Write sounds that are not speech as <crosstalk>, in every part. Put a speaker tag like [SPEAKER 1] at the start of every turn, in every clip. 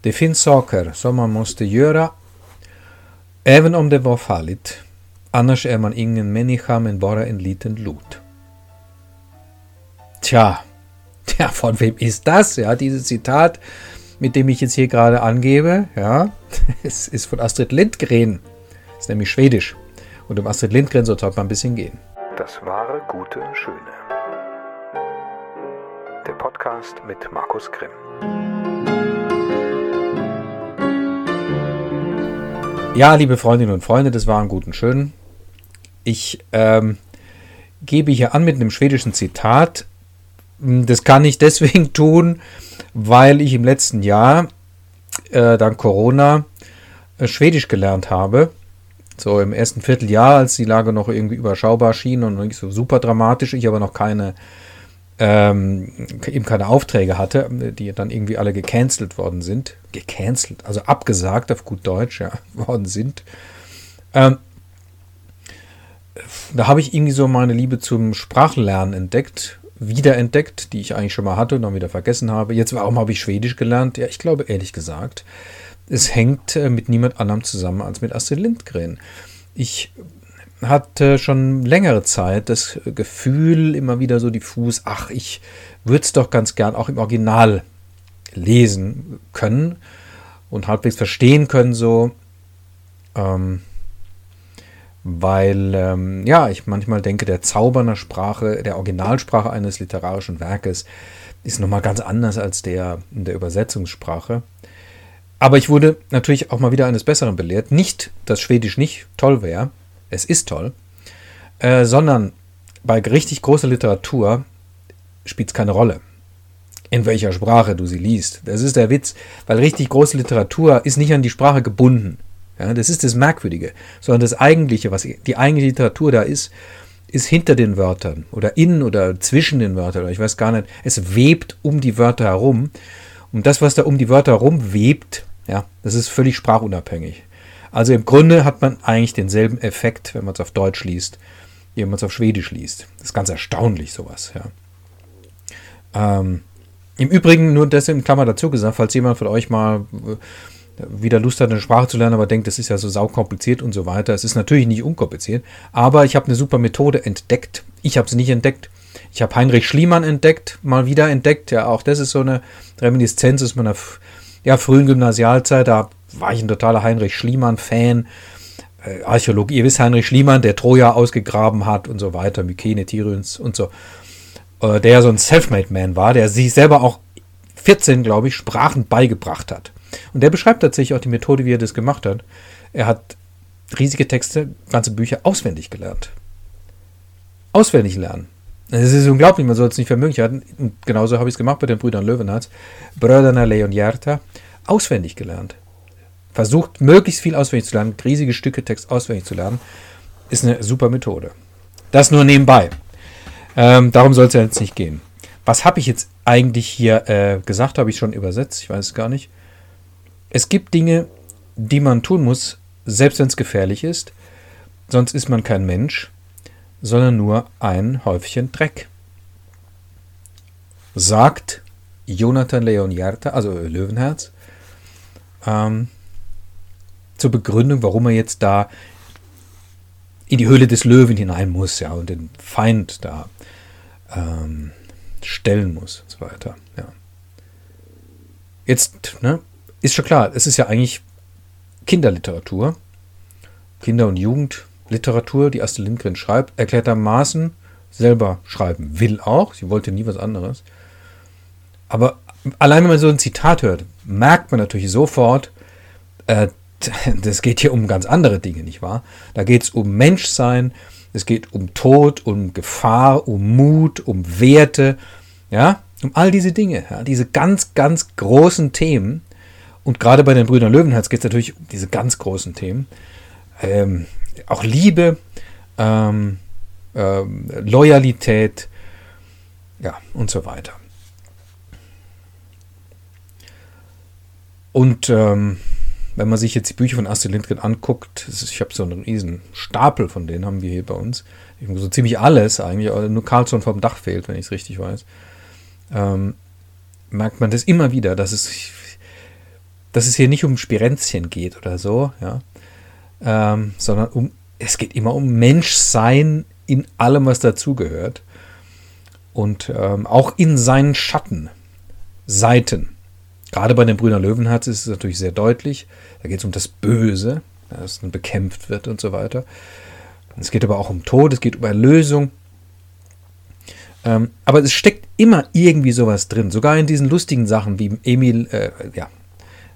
[SPEAKER 1] Det finns saker som man måste göra även om det var farligt. Annars är man ingen människa men bara en liten lot. Tja, <laughs> ja, von wem ist das? Ja, dieses Zitat, mit dem ich jetzt hier gerade angebe, ja, <laughs> es ist von Astrid Lindgren. Ist nämlich schwedisch. Und um Astrid Lindgren soll es heute mal ein bisschen gehen.
[SPEAKER 2] Das wahre, gute, schöne. Der Podcast mit Markus Grimm.
[SPEAKER 1] Ja, liebe Freundinnen und Freunde, das war ein guten Schön. Ich ähm, gebe hier an mit einem schwedischen Zitat. Das kann ich deswegen <laughs> tun, weil ich im letzten Jahr, äh, dank Corona, äh, Schwedisch gelernt habe. So im ersten Vierteljahr, als die Lage noch irgendwie überschaubar schien und nicht so super dramatisch, ich aber noch keine ähm, eben keine Aufträge hatte, die dann irgendwie alle gecancelt worden sind. Gecancelt, also abgesagt auf gut Deutsch, ja, <laughs> worden sind. Ähm, da habe ich irgendwie so meine Liebe zum Sprachlernen entdeckt, wiederentdeckt, die ich eigentlich schon mal hatte und dann wieder vergessen habe. Jetzt, warum habe ich Schwedisch gelernt? Ja, ich glaube ehrlich gesagt, es hängt äh, mit niemand anderem zusammen als mit Astrid Lindgren. Ich hatte schon längere Zeit das Gefühl, immer wieder so diffus, ach, ich würde es doch ganz gern auch im Original lesen können und halbwegs verstehen können, so. Ähm, weil, ähm, ja, ich manchmal denke, der Zauber einer Sprache, der Originalsprache eines literarischen Werkes ist nochmal ganz anders als der in der Übersetzungssprache. Aber ich wurde natürlich auch mal wieder eines Besseren belehrt. Nicht, dass Schwedisch nicht toll wäre, es ist toll, äh, sondern bei richtig großer Literatur spielt es keine Rolle, in welcher Sprache du sie liest. Das ist der Witz, weil richtig große Literatur ist nicht an die Sprache gebunden. Ja, das ist das Merkwürdige, sondern das Eigentliche, was die eigentliche Literatur da ist, ist hinter den Wörtern oder in oder zwischen den Wörtern oder ich weiß gar nicht. Es webt um die Wörter herum. Und das, was da um die Wörter herum webt, ja, das ist völlig sprachunabhängig. Also im Grunde hat man eigentlich denselben Effekt, wenn man es auf Deutsch liest, wie wenn man es auf Schwedisch liest. Das ist ganz erstaunlich, sowas, ja. Ähm, Im Übrigen, nur das in Klammer dazu gesagt, falls jemand von euch mal äh, wieder Lust hat, eine Sprache zu lernen, aber denkt, das ist ja so saukompliziert und so weiter. Es ist natürlich nicht unkompliziert, aber ich habe eine super Methode entdeckt. Ich habe sie nicht entdeckt. Ich habe Heinrich Schliemann entdeckt, mal wieder entdeckt. Ja, auch das ist so eine Reminiszenz aus meiner ja, frühen Gymnasialzeit. Da war ich ein totaler Heinrich Schliemann-Fan. Äh, Archäologie, ihr wisst, Heinrich Schliemann, der Troja ausgegraben hat und so weiter, Mykene, Tiryns und so. Äh, der so ein Selfmade-Man war, der sich selber auch 14, glaube ich, Sprachen beigebracht hat. Und der beschreibt tatsächlich auch die Methode, wie er das gemacht hat. Er hat riesige Texte, ganze Bücher auswendig gelernt. Auswendig lernen. Es ist unglaublich, man soll es nicht vermögen. Und genauso habe ich es gemacht bei den Brüdern Löwenherz. Bröderna Leon Jerta. Auswendig gelernt versucht, möglichst viel auswendig zu lernen, riesige Stücke Text auswendig zu lernen, ist eine super Methode. Das nur nebenbei. Ähm, darum soll es ja jetzt nicht gehen. Was habe ich jetzt eigentlich hier äh, gesagt? Habe ich schon übersetzt? Ich weiß es gar nicht. Es gibt Dinge, die man tun muss, selbst wenn es gefährlich ist. Sonst ist man kein Mensch, sondern nur ein Häufchen Dreck. Sagt Jonathan Leon Jerta, also Löwenherz, ähm, zur Begründung, warum er jetzt da in die Höhle des Löwen hinein muss, ja, und den Feind da ähm, stellen muss und so weiter, ja. Jetzt, ne, ist schon klar, es ist ja eigentlich Kinderliteratur, Kinder- und Jugendliteratur, die Astrid Lindgren schreibt, erklärtermaßen selber schreiben will auch, sie wollte nie was anderes. Aber allein wenn man so ein Zitat hört, merkt man natürlich sofort, äh, <laughs> das geht hier um ganz andere Dinge, nicht wahr? Da geht es um Menschsein, es geht um Tod, um Gefahr, um Mut, um Werte, ja, um all diese Dinge, ja, diese ganz, ganz großen Themen. Und gerade bei den Brüdern Löwenherz geht es natürlich um diese ganz großen Themen. Ähm, auch Liebe, ähm, ähm, Loyalität, ja, und so weiter. Und ähm, wenn man sich jetzt die Bücher von Astrid Lindgren anguckt, ich habe so einen riesen Stapel von denen, haben wir hier bei uns. So ziemlich alles eigentlich, nur Carlson vom Dach fehlt, wenn ich es richtig weiß. Ähm, merkt man das immer wieder, dass es dass es hier nicht um Spirenzchen geht oder so, ja, ähm, sondern um, es geht immer um Menschsein in allem, was dazugehört. Und ähm, auch in seinen Schatten, Seiten. Gerade bei den Brüder Löwenherz ist es natürlich sehr deutlich. Da geht es um das Böse, das dann bekämpft wird und so weiter. Es geht aber auch um Tod, es geht um Erlösung. Ähm, aber es steckt immer irgendwie sowas drin. Sogar in diesen lustigen Sachen wie Emil, äh, ja,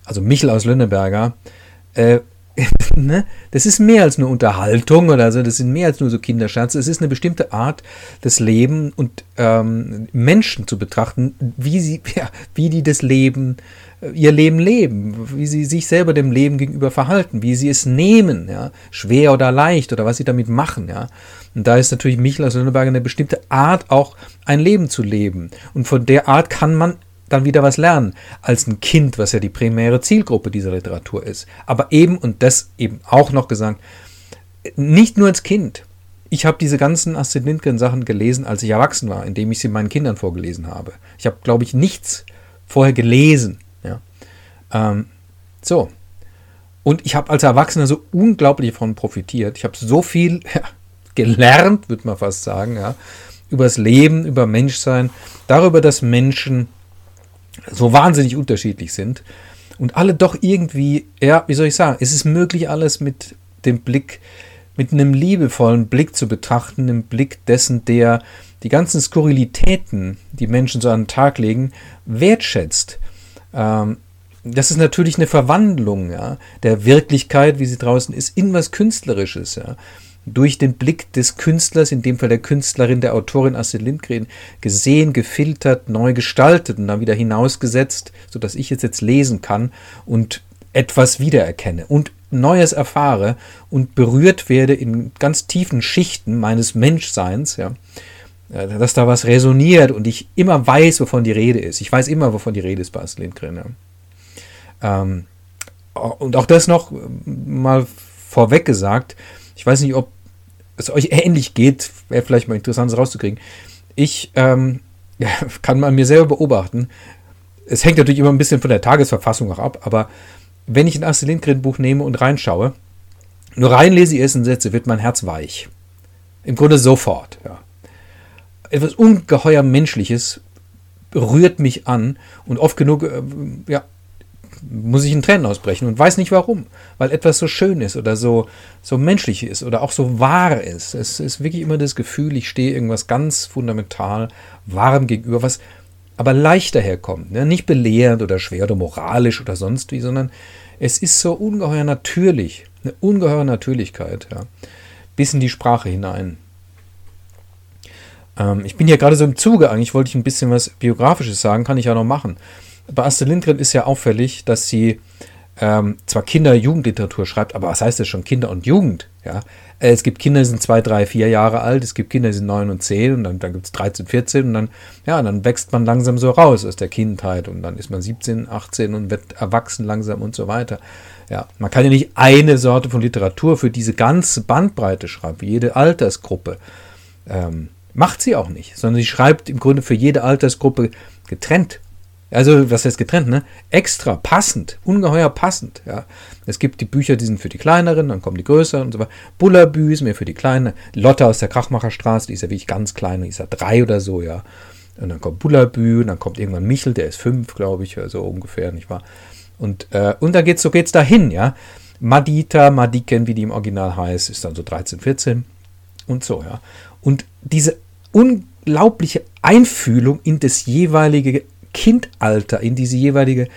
[SPEAKER 1] also Michel aus Lönneberger, äh, <laughs> ne? Das ist mehr als nur Unterhaltung oder so, das sind mehr als nur so Kinderscherze. Es ist eine bestimmte Art des Lebens und ähm, Menschen zu betrachten, wie sie, <laughs> ja, wie die das Leben, äh, ihr Leben leben, wie sie sich selber dem Leben gegenüber verhalten, wie sie es nehmen, ja, schwer oder leicht oder was sie damit machen, ja. Und da ist natürlich Michel aus Lönneberger eine bestimmte Art, auch ein Leben zu leben. Und von der Art kann man dann wieder was lernen als ein Kind, was ja die primäre Zielgruppe dieser Literatur ist. Aber eben, und das eben auch noch gesagt, nicht nur als Kind. Ich habe diese ganzen Astrid Lindgren Sachen gelesen, als ich erwachsen war, indem ich sie meinen Kindern vorgelesen habe. Ich habe, glaube ich, nichts vorher gelesen. Ja. Ähm, so. Und ich habe als Erwachsener so unglaublich davon profitiert. Ich habe so viel <laughs> ja, gelernt, würde man fast sagen, ja, über das Leben, über Menschsein, darüber, dass Menschen so wahnsinnig unterschiedlich sind und alle doch irgendwie, ja, wie soll ich sagen, es ist möglich, alles mit dem Blick, mit einem liebevollen Blick zu betrachten, einem Blick dessen, der die ganzen Skurrilitäten, die Menschen so an den Tag legen, wertschätzt. Ähm, das ist natürlich eine Verwandlung ja, der Wirklichkeit, wie sie draußen ist, in was Künstlerisches. Ja durch den Blick des Künstlers, in dem Fall der Künstlerin, der Autorin Astrid Lindgren, gesehen, gefiltert, neu gestaltet und dann wieder hinausgesetzt, sodass ich es jetzt lesen kann und etwas wiedererkenne und Neues erfahre und berührt werde in ganz tiefen Schichten meines Menschseins, ja, äh, dass da was resoniert und ich immer weiß, wovon die Rede ist. Ich weiß immer, wovon die Rede ist bei Astrid Lindgren. Ja. Ähm, und auch das noch mal vorweg gesagt, ich weiß nicht, ob es euch ähnlich geht, wäre vielleicht mal interessant, das rauszukriegen. Ich ähm, <laughs> kann man mir selber beobachten. Es hängt natürlich immer ein bisschen von der Tagesverfassung auch ab, aber wenn ich ein Astrid Lindgren Buch nehme und reinschaue, nur reinlese die ersten Sätze, wird mein Herz weich. Im Grunde sofort. Ja. Etwas ungeheuer Menschliches rührt mich an und oft genug äh, ja, muss ich in Tränen ausbrechen und weiß nicht warum, weil etwas so schön ist oder so, so menschlich ist oder auch so wahr ist. Es ist wirklich immer das Gefühl, ich stehe irgendwas ganz fundamental warm gegenüber, was aber leicht daherkommt. Ne? Nicht belehrend oder schwer oder moralisch oder sonst wie, sondern es ist so ungeheuer natürlich, eine ungeheure Natürlichkeit, ja, bis in die Sprache hinein. Ähm, ich bin hier gerade so im Zuge, eigentlich wollte ich ein bisschen was Biografisches sagen, kann ich ja noch machen bei Astrid Lindgren ist ja auffällig, dass sie ähm, zwar Kinder- und Jugendliteratur schreibt, aber was heißt das schon Kinder und Jugend? Ja? Äh, es gibt Kinder, die sind zwei, drei, vier Jahre alt, es gibt Kinder, die sind neun und zehn und dann, dann gibt es 13, 14 und dann, ja, dann wächst man langsam so raus aus der Kindheit und dann ist man 17, 18 und wird erwachsen langsam und so weiter. Ja, man kann ja nicht eine Sorte von Literatur für diese ganze Bandbreite schreiben, für jede Altersgruppe. Ähm, macht sie auch nicht, sondern sie schreibt im Grunde für jede Altersgruppe getrennt also, was heißt getrennt, ne? Extra, passend, ungeheuer passend, ja. Es gibt die Bücher, die sind für die kleineren, dann kommen die größeren und so weiter. Bullabü ist mehr für die kleinen. Lotte aus der Krachmacherstraße, die ist ja wirklich ganz klein, die ist ja drei oder so, ja. Und dann kommt Bullabü, und dann kommt irgendwann Michel, der ist fünf, glaube ich, so ungefähr, nicht wahr? Und, äh, und dann geht's, so geht's dahin, ja. Madita, Madiken, wie die im Original heißt, ist dann so 13, 14 und so, ja. Und diese unglaubliche Einfühlung in das jeweilige Kindalter, in diese jeweilige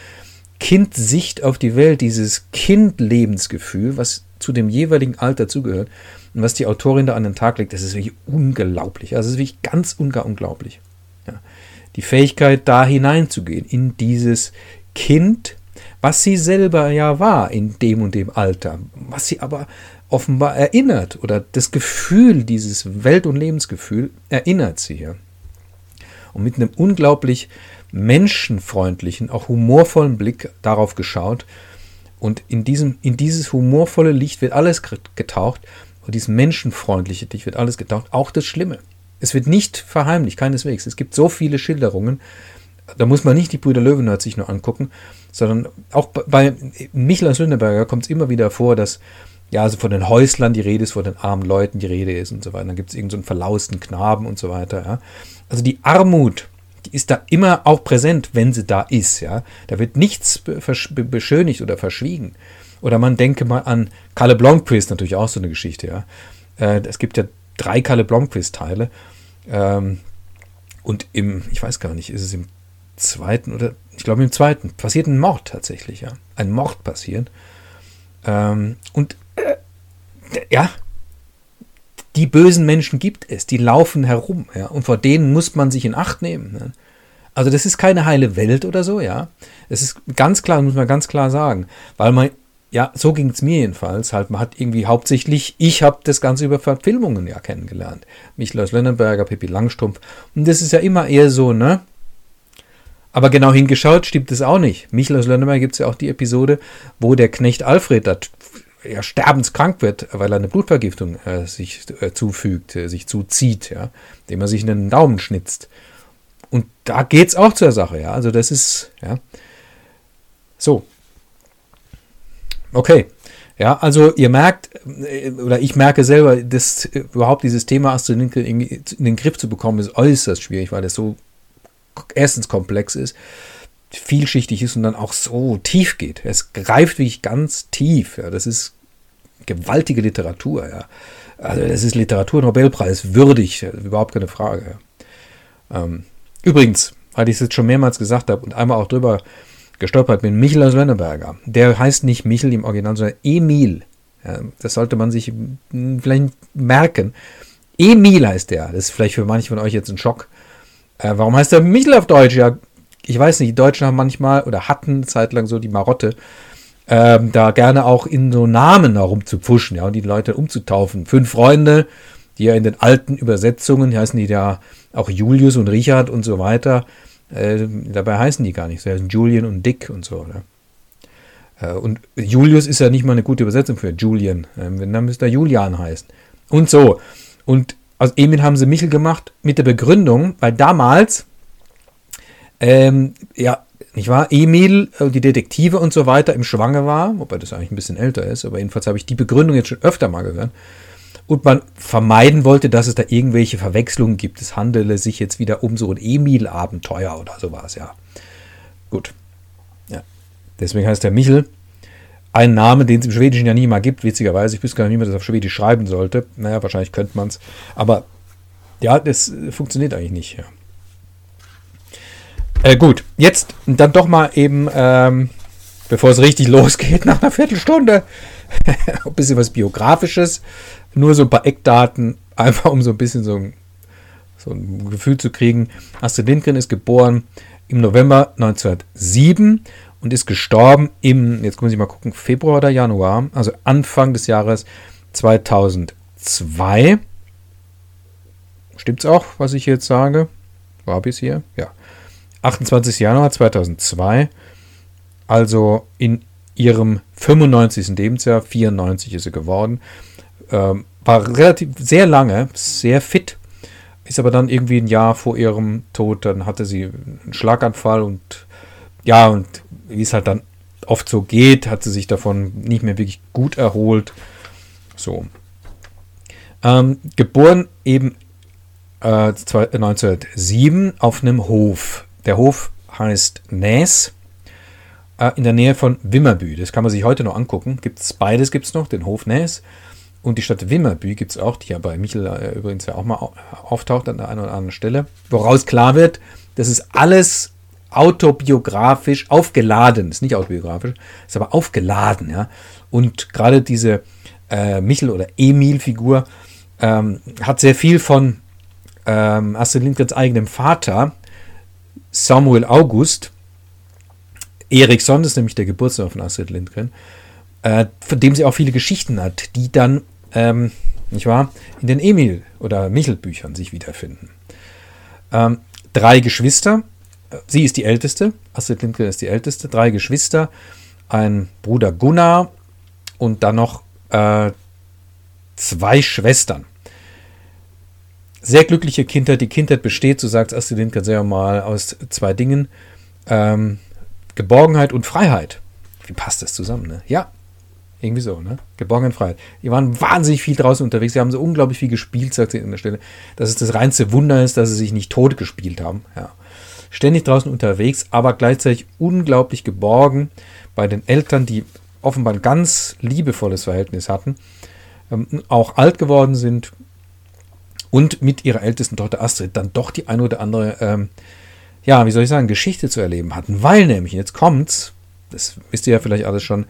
[SPEAKER 1] Kindsicht auf die Welt, dieses Kindlebensgefühl, was zu dem jeweiligen Alter zugehört und was die Autorin da an den Tag legt, das ist wirklich unglaublich. Also es ist wirklich ganz unglaublich. Ja. Die Fähigkeit, da hineinzugehen, in dieses Kind, was sie selber ja war in dem und dem Alter, was sie aber offenbar erinnert oder das Gefühl, dieses Welt- und Lebensgefühl erinnert sie hier. Und mit einem unglaublich menschenfreundlichen, auch humorvollen Blick darauf geschaut. Und in, diesem, in dieses humorvolle Licht wird alles getaucht. Und dieses menschenfreundliche Licht wird alles getaucht. Auch das Schlimme. Es wird nicht verheimlicht, keineswegs. Es gibt so viele Schilderungen da muss man nicht die Brüder Löwenherz sich nur angucken, sondern auch bei Michel aus Lünneberger kommt es immer wieder vor, dass ja, also von den Häuslern die Rede ist, von den armen Leuten die Rede ist und so weiter. Dann gibt es irgendeinen so verlausten Knaben und so weiter. Ja. Also die Armut, die ist da immer auch präsent, wenn sie da ist. Ja. Da wird nichts beschönigt oder verschwiegen. Oder man denke mal an Kalle Blomqvist, natürlich auch so eine Geschichte. Ja. Äh, es gibt ja drei Kalle Blomqvist-Teile. Ähm, und im, ich weiß gar nicht, ist es im zweiten oder ich glaube im zweiten passiert ein Mord tatsächlich, ja. Ein Mord passiert. Ähm, und äh, ja, die bösen Menschen gibt es, die laufen herum, ja, und vor denen muss man sich in Acht nehmen. Ne? Also das ist keine heile Welt oder so, ja. Es ist ganz klar, muss man ganz klar sagen, weil man ja, so ging es mir jedenfalls. Halt, man hat irgendwie hauptsächlich, ich habe das Ganze über Verfilmungen ja kennengelernt. Michlaus Lönneberger, Pippi Langstrumpf. Und das ist ja immer eher so, ne? Aber genau hingeschaut stimmt es auch nicht. Michlaus Lönneberger gibt es ja auch die Episode, wo der Knecht Alfred da ja, sterbenskrank wird, weil er eine Blutvergiftung äh, sich äh, zufügt, äh, sich zuzieht, ja, indem er sich in den Daumen schnitzt. Und da geht es auch zur Sache, ja. Also das ist, ja. So, Okay. Ja, also ihr merkt, äh, oder ich merke selber, dass überhaupt dieses Thema Astrid in den Griff zu bekommen, ist äußerst schwierig, weil es so erstens komplex ist, vielschichtig ist und dann auch so tief geht. Es greift wirklich ganz tief. Ja, das ist gewaltige Literatur. Ja. Also das ist Literaturnobelpreis würdig, überhaupt keine Frage. Ähm, übrigens, weil ich es jetzt schon mehrmals gesagt habe und einmal auch drüber gestolpert bin, Michel aus Lönneberger. Der heißt nicht Michel im Original, sondern Emil. Ja, das sollte man sich vielleicht merken. Emil heißt der. Das ist vielleicht für manche von euch jetzt ein Schock. Äh, warum heißt der Michel auf Deutsch? Ja, ich weiß nicht, die Deutschen haben manchmal oder hatten zeitlang so die Marotte, ähm, da gerne auch in so Namen herumzupfuschen, ja, und die Leute umzutaufen. Fünf Freunde, die ja in den alten Übersetzungen, die heißen die ja auch Julius und Richard und so weiter, äh, dabei heißen die gar nicht so. heißen Julian und Dick und so. Ne? Und Julius ist ja nicht mal eine gute Übersetzung für Julian. Ähm, dann müsste er Julian heißen. Und so. Und aus Emil haben sie Michel gemacht mit der Begründung, weil damals, ähm, ja, nicht wahr, Emil, äh, die Detektive und so weiter im Schwange war, wobei das eigentlich ein bisschen älter ist, aber jedenfalls habe ich die Begründung jetzt schon öfter mal gehört und man vermeiden wollte, dass es da irgendwelche Verwechslungen gibt. Es handele sich jetzt wieder um so ein Emil-Abenteuer oder sowas, ja. Gut. Ja. Deswegen heißt der Michel ein Name, den es im Schwedischen ja nie mal gibt, witzigerweise. Ich wüsste gar nicht, wie man das auf Schwedisch schreiben sollte. Naja, wahrscheinlich könnte man es. Aber ja, das funktioniert eigentlich nicht. Ja. Äh, gut, jetzt dann doch mal eben, ähm, bevor es richtig <laughs> losgeht, nach einer Viertelstunde, <laughs> ein bisschen was Biografisches nur so ein paar Eckdaten, <laughs> einfach um so ein bisschen so ein, so ein Gefühl zu kriegen. Astrid Lindgren ist geboren im November 1907 und ist gestorben im, jetzt muss ich mal gucken, Februar oder Januar, also Anfang des Jahres 2002. Stimmt's auch, was ich jetzt sage? War bis hier? Ja. 28. Januar 2002. Also in ihrem 95. Lebensjahr, 94 ist sie geworden. Ähm, war relativ sehr lange, sehr fit, ist aber dann irgendwie ein Jahr vor ihrem Tod, dann hatte sie einen Schlaganfall und ja, und wie es halt dann oft so geht, hat sie sich davon nicht mehr wirklich gut erholt. So. Ähm, geboren eben äh, 1907 auf einem Hof. Der Hof heißt Näs äh, in der Nähe von Wimmerbü. Das kann man sich heute noch angucken. Gibt's, beides gibt es noch, den Hof Näs und die Stadt Wimmerby gibt es auch, die ja bei Michel äh, übrigens ja auch mal auftaucht an der einen oder anderen Stelle, woraus klar wird, das ist alles autobiografisch aufgeladen. Ist nicht autobiografisch, ist aber aufgeladen, ja. Und gerade diese äh, Michel- oder Emil-Figur ähm, hat sehr viel von ähm, Astrid Lindgrens eigenem Vater, Samuel August. Eriksson ist nämlich der Geburtstag von Astrid Lindgren, äh, von dem sie auch viele Geschichten hat, die dann ähm, nicht wahr, in den Emil- oder Michel-Büchern sich wiederfinden. Ähm, drei Geschwister, sie ist die älteste, Astrid Lindgren ist die älteste, drei Geschwister, ein Bruder Gunnar und dann noch äh, zwei Schwestern. Sehr glückliche Kindheit. Die Kindheit besteht, so sagt Astrid Lindgren sehr mal, aus zwei Dingen. Ähm, Geborgenheit und Freiheit. Wie passt das zusammen, ne? Ja, irgendwie so, ne? Geborgenheit und Freiheit. Die waren wahnsinnig viel draußen unterwegs. Sie haben so unglaublich viel gespielt, sagt sie an der Stelle. Dass es das reinste Wunder ist, dass sie sich nicht tot gespielt haben. Ja. Ständig draußen unterwegs, aber gleichzeitig unglaublich geborgen bei den Eltern, die offenbar ein ganz liebevolles Verhältnis hatten, ähm, auch alt geworden sind und mit ihrer ältesten Tochter Astrid dann doch die eine oder andere, ähm, ja, wie soll ich sagen, Geschichte zu erleben hatten. Weil nämlich, jetzt kommt's, das wisst ihr ja vielleicht alles schon,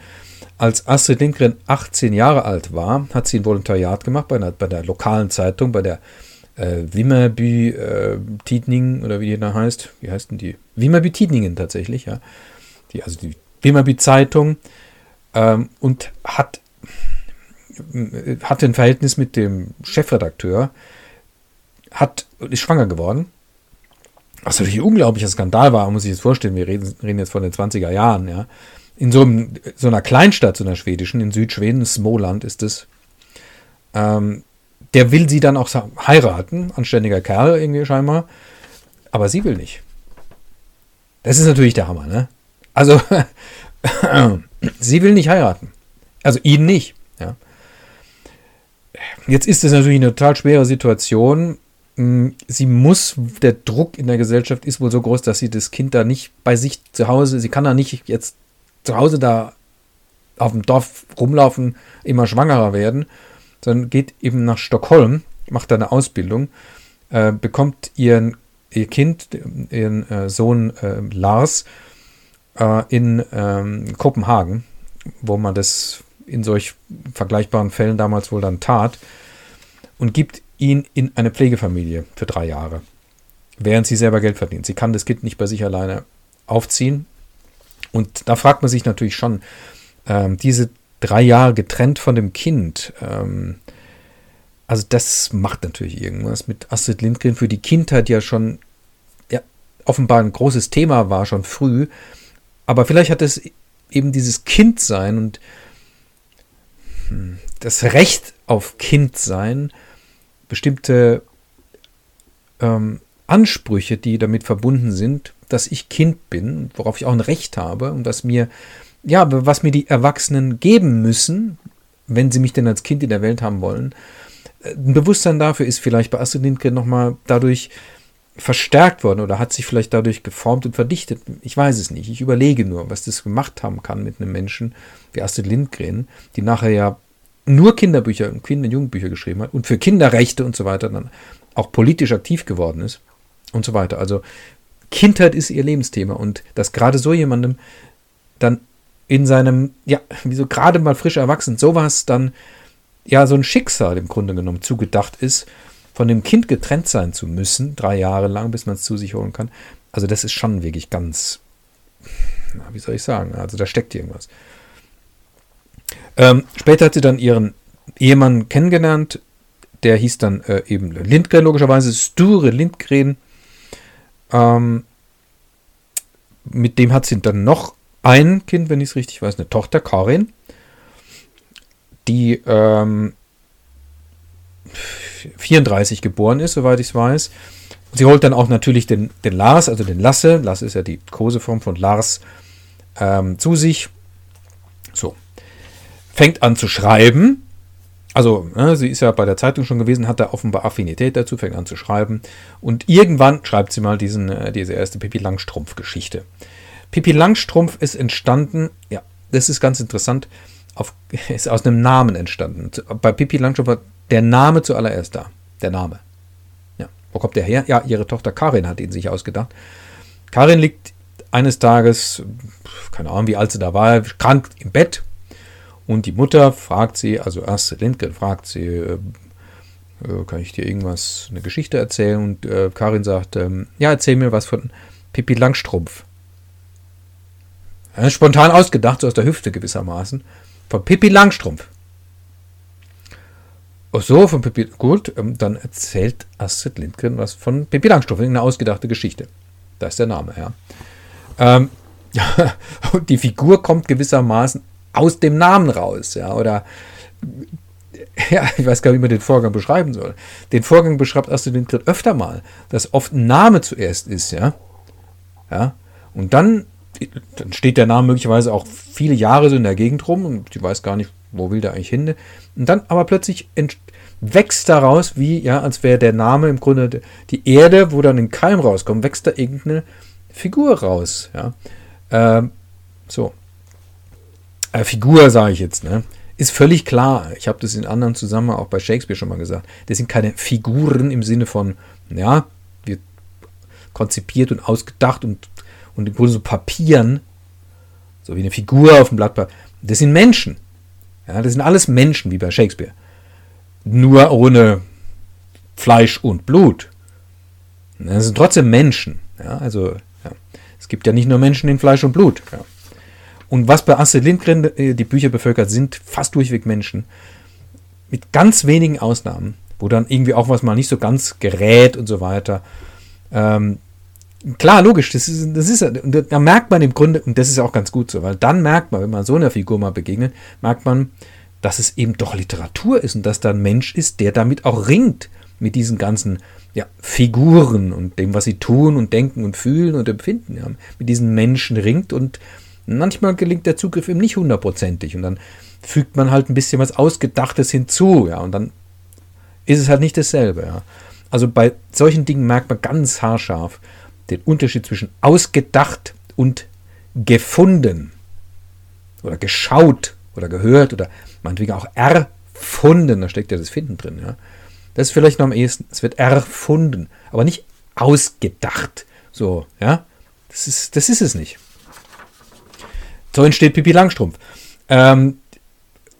[SPEAKER 1] als Astrid Lindgren 18 Jahre alt war, hat sie ein Volontariat gemacht bei, einer, bei der lokalen Zeitung, bei der äh, Wimmerby äh, Tidningen oder wie die da heißt. Wie heißt denn die? Wimmerby Tidningen tatsächlich, ja. Die, also die Wimmerby Zeitung ähm, und hat, äh, hatte ein Verhältnis mit dem Chefredakteur, hat, ist schwanger geworden. Was natürlich ein unglaublicher Skandal war, muss ich jetzt vorstellen. Wir reden, reden jetzt von den 20er Jahren, ja in so, einem, so, einer Kleinstadt, so einer schwedischen, in Südschweden, Smoland ist es, ähm, der will sie dann auch heiraten, anständiger Kerl irgendwie scheinbar, aber sie will nicht. Das ist natürlich der Hammer, ne? Also, <laughs> sie will nicht heiraten. Also ihn nicht, ja. Jetzt ist es natürlich eine total schwere Situation. Hm, sie muss, der Druck in der Gesellschaft ist wohl so groß, dass sie das Kind da nicht bei sich zu Hause, sie kann da nicht jetzt zu Hause da auf dem Dorf rumlaufen, immer schwangerer werden, sondern geht eben nach Stockholm, macht da eine Ausbildung, äh, bekommt ihren, ihr Kind, ihren äh, Sohn äh, Lars, äh, in ähm, Kopenhagen, wo man das in solch vergleichbaren Fällen damals wohl dann tat, und gibt ihn in eine Pflegefamilie für drei Jahre, während sie selber Geld verdient. Sie kann das Kind nicht bei sich alleine aufziehen, und da fragt man sich natürlich schon, ähm, diese drei Jahre getrennt von dem Kind, ähm, also das macht natürlich irgendwas mit Astrid Lindgren für die Kindheit ja schon ja, offenbar ein großes Thema war, schon früh. Aber vielleicht hat es eben dieses Kindsein und hm, das Recht auf Kindsein, bestimmte ähm, Ansprüche, die damit verbunden sind, dass ich Kind bin, worauf ich auch ein Recht habe und was mir, ja, was mir die Erwachsenen geben müssen, wenn sie mich denn als Kind in der Welt haben wollen. Ein Bewusstsein dafür ist vielleicht bei Astrid Lindgren nochmal dadurch verstärkt worden oder hat sich vielleicht dadurch geformt und verdichtet. Ich weiß es nicht. Ich überlege nur, was das gemacht haben kann mit einem Menschen wie Astrid Lindgren, die nachher ja nur Kinderbücher und Kinder- und Jugendbücher geschrieben hat und für Kinderrechte und so weiter dann auch politisch aktiv geworden ist und so weiter. Also Kindheit ist ihr Lebensthema und dass gerade so jemandem dann in seinem, ja, <laughs> wie so gerade mal frisch erwachsen, sowas dann ja so ein Schicksal im Grunde genommen zugedacht ist, von dem Kind getrennt sein zu müssen, drei Jahre lang, bis man es zu sich holen kann. Also das ist schon wirklich ganz, na, wie soll ich sagen, also da steckt irgendwas. Ähm, später hat sie dann ihren Ehemann kennengelernt, der hieß dann äh, eben Lindgren, logischerweise Sture Lindgren. Ähm, mit dem hat sie dann noch ein Kind, wenn ich es richtig weiß, eine Tochter, Karin, die ähm, 34 geboren ist, soweit ich es weiß. Sie holt dann auch natürlich den, den Lars, also den Lasse, Lasse ist ja die Koseform von Lars, ähm, zu sich. So. Fängt an zu schreiben also, ne, sie ist ja bei der Zeitung schon gewesen, hat da offenbar Affinität dazu, fängt an zu schreiben. Und irgendwann schreibt sie mal diesen, äh, diese erste Pippi Langstrumpf-Geschichte. Pippi Langstrumpf ist entstanden, ja, das ist ganz interessant, auf, <laughs> ist aus einem Namen entstanden. Bei Pippi Langstrumpf war der Name zuallererst da. Der Name. Ja, wo kommt der her? Ja, ihre Tochter Karin hat ihn sich ausgedacht. Karin liegt eines Tages, keine Ahnung, wie alt sie da war, krank im Bett und die Mutter fragt sie, also Astrid Lindgren fragt sie, äh, äh, kann ich dir irgendwas, eine Geschichte erzählen? Und äh, Karin sagt, ähm, ja, erzähl mir was von Pippi Langstrumpf. Ja, spontan ausgedacht, so aus der Hüfte gewissermaßen. Von Pippi Langstrumpf. Ach so, von Pippi, gut, ähm, dann erzählt Astrid Lindgren was von Pippi Langstrumpf, eine ausgedachte Geschichte. Da ist der Name, ja. Ähm, <laughs> und die Figur kommt gewissermaßen aus dem Namen raus, ja, oder ja, ich weiß gar nicht, wie man den Vorgang beschreiben soll. Den Vorgang beschreibt Astrid Lindgren öfter mal, dass oft ein Name zuerst ist, ja. Ja. Und dann, dann steht der Name möglicherweise auch viele Jahre so in der Gegend rum und sie weiß gar nicht, wo will der eigentlich hin. Und dann aber plötzlich wächst daraus, wie, ja, als wäre der Name im Grunde die Erde, wo dann ein Keim rauskommt, wächst da irgendeine Figur raus, ja. Ähm, so. Äh, Figur sage ich jetzt, ne? Ist völlig klar. Ich habe das in anderen Zusammenhang auch bei Shakespeare schon mal gesagt. Das sind keine Figuren im Sinne von, ja, wird konzipiert und ausgedacht und, und im Grunde so Papieren, so wie eine Figur auf dem Blatt Papier. Das sind Menschen. Ja, das sind alles Menschen, wie bei Shakespeare. Nur ohne Fleisch und Blut. Das sind trotzdem Menschen. Ja, also, ja. es gibt ja nicht nur Menschen in Fleisch und Blut. Ja. Und was bei Astrid Lindgren äh, die Bücher bevölkert, sind fast durchweg Menschen. Mit ganz wenigen Ausnahmen, wo dann irgendwie auch was mal nicht so ganz gerät und so weiter. Ähm, klar, logisch, das ist, das ist, da merkt man im Grunde, und das ist auch ganz gut so, weil dann merkt man, wenn man so einer Figur mal begegnet, merkt man, dass es eben doch Literatur ist und dass da ein Mensch ist, der damit auch ringt, mit diesen ganzen ja, Figuren und dem, was sie tun und denken und fühlen und empfinden. Ja, mit diesen Menschen ringt und Manchmal gelingt der Zugriff eben nicht hundertprozentig und dann fügt man halt ein bisschen was Ausgedachtes hinzu, ja, und dann ist es halt nicht dasselbe, ja. Also bei solchen Dingen merkt man ganz haarscharf den Unterschied zwischen ausgedacht und gefunden oder geschaut oder gehört oder meinetwegen auch erfunden, da steckt ja das Finden drin, ja. Das ist vielleicht noch am ehesten, es wird erfunden, aber nicht ausgedacht, so, ja. Das ist, das ist es nicht. So entsteht Pippi Langstrumpf. Ähm,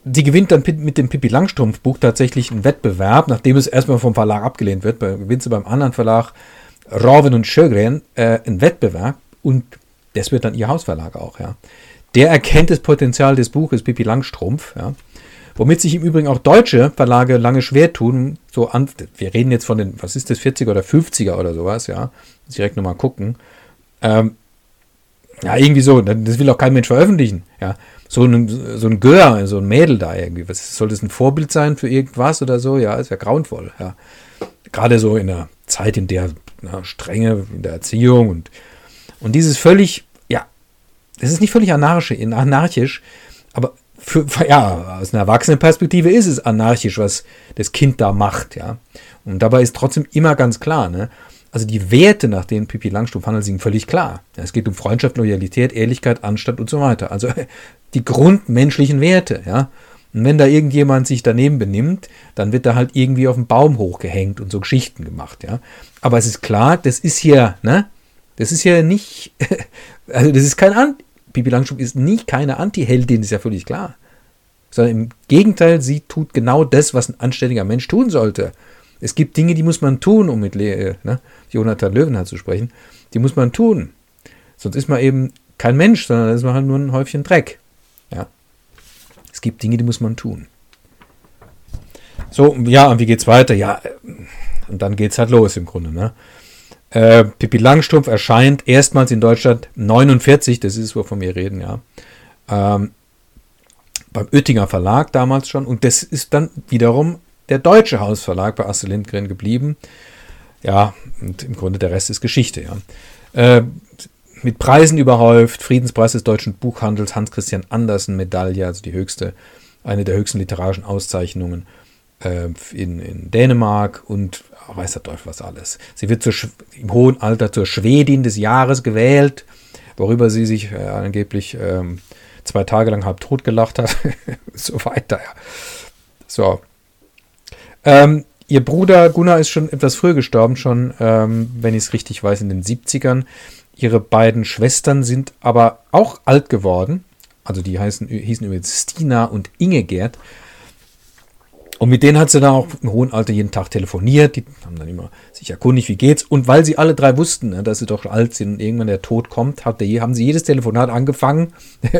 [SPEAKER 1] die gewinnt dann mit dem Pippi Langstrumpf Buch tatsächlich einen Wettbewerb, nachdem es erstmal vom Verlag abgelehnt wird, gewinnt sie beim anderen Verlag Raven und Sjögren äh, einen Wettbewerb und das wird dann ihr Hausverlag auch, ja. Der erkennt das Potenzial des Buches Pippi Langstrumpf, ja. Womit sich im Übrigen auch deutsche Verlage lange schwer tun. So an, wir reden jetzt von den, was ist das, 40er oder 50er oder sowas, ja. Direkt nochmal gucken. Ähm, ja, irgendwie so. Das will auch kein Mensch veröffentlichen. Ja, so ein, so ein Gör, so ein Mädel da irgendwie. Was, soll das ein Vorbild sein für irgendwas oder so? Ja, ist ja grauenvoll. Ja. Gerade so in einer Zeit, in der na, Strenge in der Erziehung und, und dieses völlig, ja, das ist nicht völlig anarchisch, anarchisch aber für, ja, aus einer Erwachsenenperspektive ist es anarchisch, was das Kind da macht, ja. Und dabei ist trotzdem immer ganz klar, ne? Also die Werte, nach denen Pippi Langstrumpf handelt, sind völlig klar. Es geht um Freundschaft, Loyalität, Ehrlichkeit, Anstand und so weiter. Also <laughs> die grundmenschlichen Werte, ja. Und wenn da irgendjemand sich daneben benimmt, dann wird da halt irgendwie auf dem Baum hochgehängt und so Geschichten gemacht, ja. Aber es ist klar, das ist hier, ne? Das ist ja nicht, <laughs> also das ist kein Anti, Pippi Langstrumpf ist nicht keine Anti-Heldin, ist ja völlig klar. Sondern im Gegenteil, sie tut genau das, was ein anständiger Mensch tun sollte. Es gibt Dinge, die muss man tun, um mit Le äh, ne, Jonathan Löwenhardt zu sprechen. Die muss man tun. Sonst ist man eben kein Mensch, sondern ist man halt nur ein Häufchen Dreck. Ja. Es gibt Dinge, die muss man tun. So, ja, und wie geht's weiter? Ja, äh, und dann geht's halt los im Grunde. Ne? Äh, Pippi Langstrumpf erscheint erstmals in Deutschland 49, das ist, wovon wir reden, ja. Ähm, beim Oettinger Verlag damals schon. Und das ist dann wiederum der deutsche Hausverlag bei Astrid Lindgren geblieben. Ja, und im Grunde der Rest ist Geschichte. Ja. Äh, mit Preisen überhäuft, Friedenspreis des deutschen Buchhandels, Hans-Christian Andersen Medaille, also die höchste, eine der höchsten literarischen Auszeichnungen äh, in, in Dänemark und oh, weiß der Teufel was alles. Sie wird zur, im hohen Alter zur Schwedin des Jahres gewählt, worüber sie sich äh, angeblich ähm, zwei Tage lang halb tot gelacht hat. <laughs> so weiter, ja. So, ähm, ihr Bruder Gunnar ist schon etwas früher gestorben, schon, ähm, wenn ich es richtig weiß, in den 70ern. Ihre beiden Schwestern sind aber auch alt geworden. Also die heißen, hießen übrigens Stina und Ingegerd. Und mit denen hat sie dann auch im hohen Alter jeden Tag telefoniert. Die haben dann immer sich erkundigt, wie geht's. Und weil sie alle drei wussten, ne, dass sie doch alt sind und irgendwann der Tod kommt, haben sie jedes Telefonat angefangen <laughs>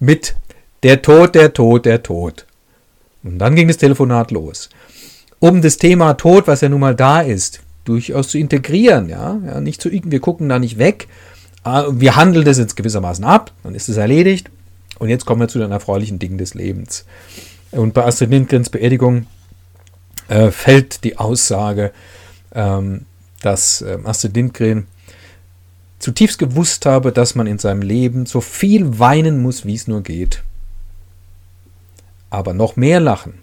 [SPEAKER 1] mit der Tod, der Tod, der Tod. Und dann ging das Telefonat los um das Thema Tod, was ja nun mal da ist, durchaus zu integrieren. Ja, ja nicht zu wir gucken da nicht weg. Ah, wir handeln das jetzt gewissermaßen ab, dann ist es erledigt. Und jetzt kommen wir zu den erfreulichen Dingen des Lebens. Und bei Astrid Lindgrens Beerdigung äh, fällt die Aussage, ähm, dass äh, Astrid Lindgren zutiefst gewusst habe, dass man in seinem Leben so viel weinen muss, wie es nur geht. Aber noch mehr lachen.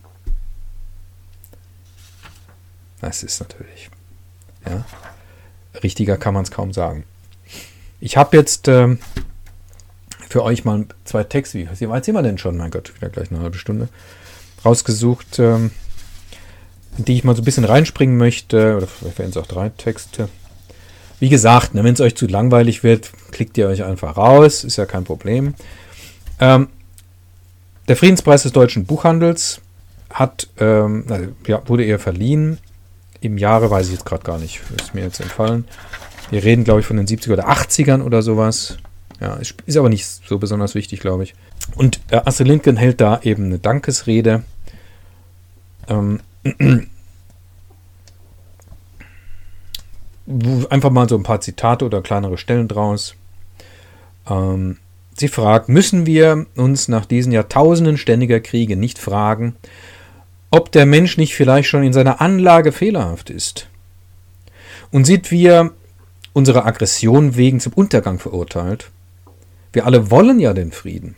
[SPEAKER 1] Das ist natürlich. Ja, richtiger kann man es kaum sagen. Ich habe jetzt ähm, für euch mal zwei Texte, wie weit sind wir denn schon? Mein Gott, wieder gleich eine halbe Stunde. Rausgesucht, ähm, die ich mal so ein bisschen reinspringen möchte. Oder vielleicht werden es auch drei Texte. Wie gesagt, ne, wenn es euch zu langweilig wird, klickt ihr euch einfach raus, ist ja kein Problem. Ähm, der Friedenspreis des deutschen Buchhandels hat, ähm, also, ja, wurde ihr verliehen. Im Jahre weiß ich jetzt gerade gar nicht, ist mir jetzt entfallen. Wir reden, glaube ich, von den 70er oder 80ern oder sowas. Ja, ist aber nicht so besonders wichtig, glaube ich. Und äh, Astrid Lindgren hält da eben eine Dankesrede. Ähm, <clears throat> einfach mal so ein paar Zitate oder kleinere Stellen draus. Ähm, sie fragt, müssen wir uns nach diesen Jahrtausenden ständiger Kriege nicht fragen, ob der Mensch nicht vielleicht schon in seiner Anlage fehlerhaft ist? Und sind wir unserer Aggression wegen zum Untergang verurteilt? Wir alle wollen ja den Frieden.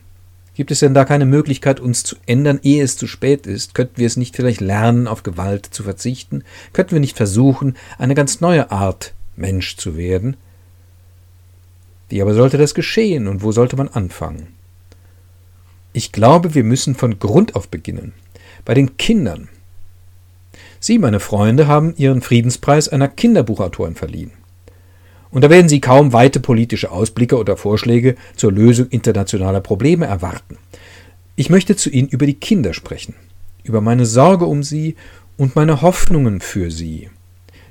[SPEAKER 1] Gibt es denn da keine Möglichkeit, uns zu ändern, ehe es zu spät ist? Könnten wir es nicht vielleicht lernen, auf Gewalt zu verzichten? Könnten wir nicht versuchen, eine ganz neue Art Mensch zu werden? Wie aber sollte das geschehen und wo sollte man anfangen? Ich glaube, wir müssen von Grund auf beginnen. Bei den Kindern. Sie, meine Freunde, haben ihren Friedenspreis einer Kinderbuchautorin verliehen. Und da werden Sie kaum weite politische Ausblicke oder Vorschläge zur Lösung internationaler Probleme erwarten. Ich möchte zu Ihnen über die Kinder sprechen, über meine Sorge um sie und meine Hoffnungen für sie.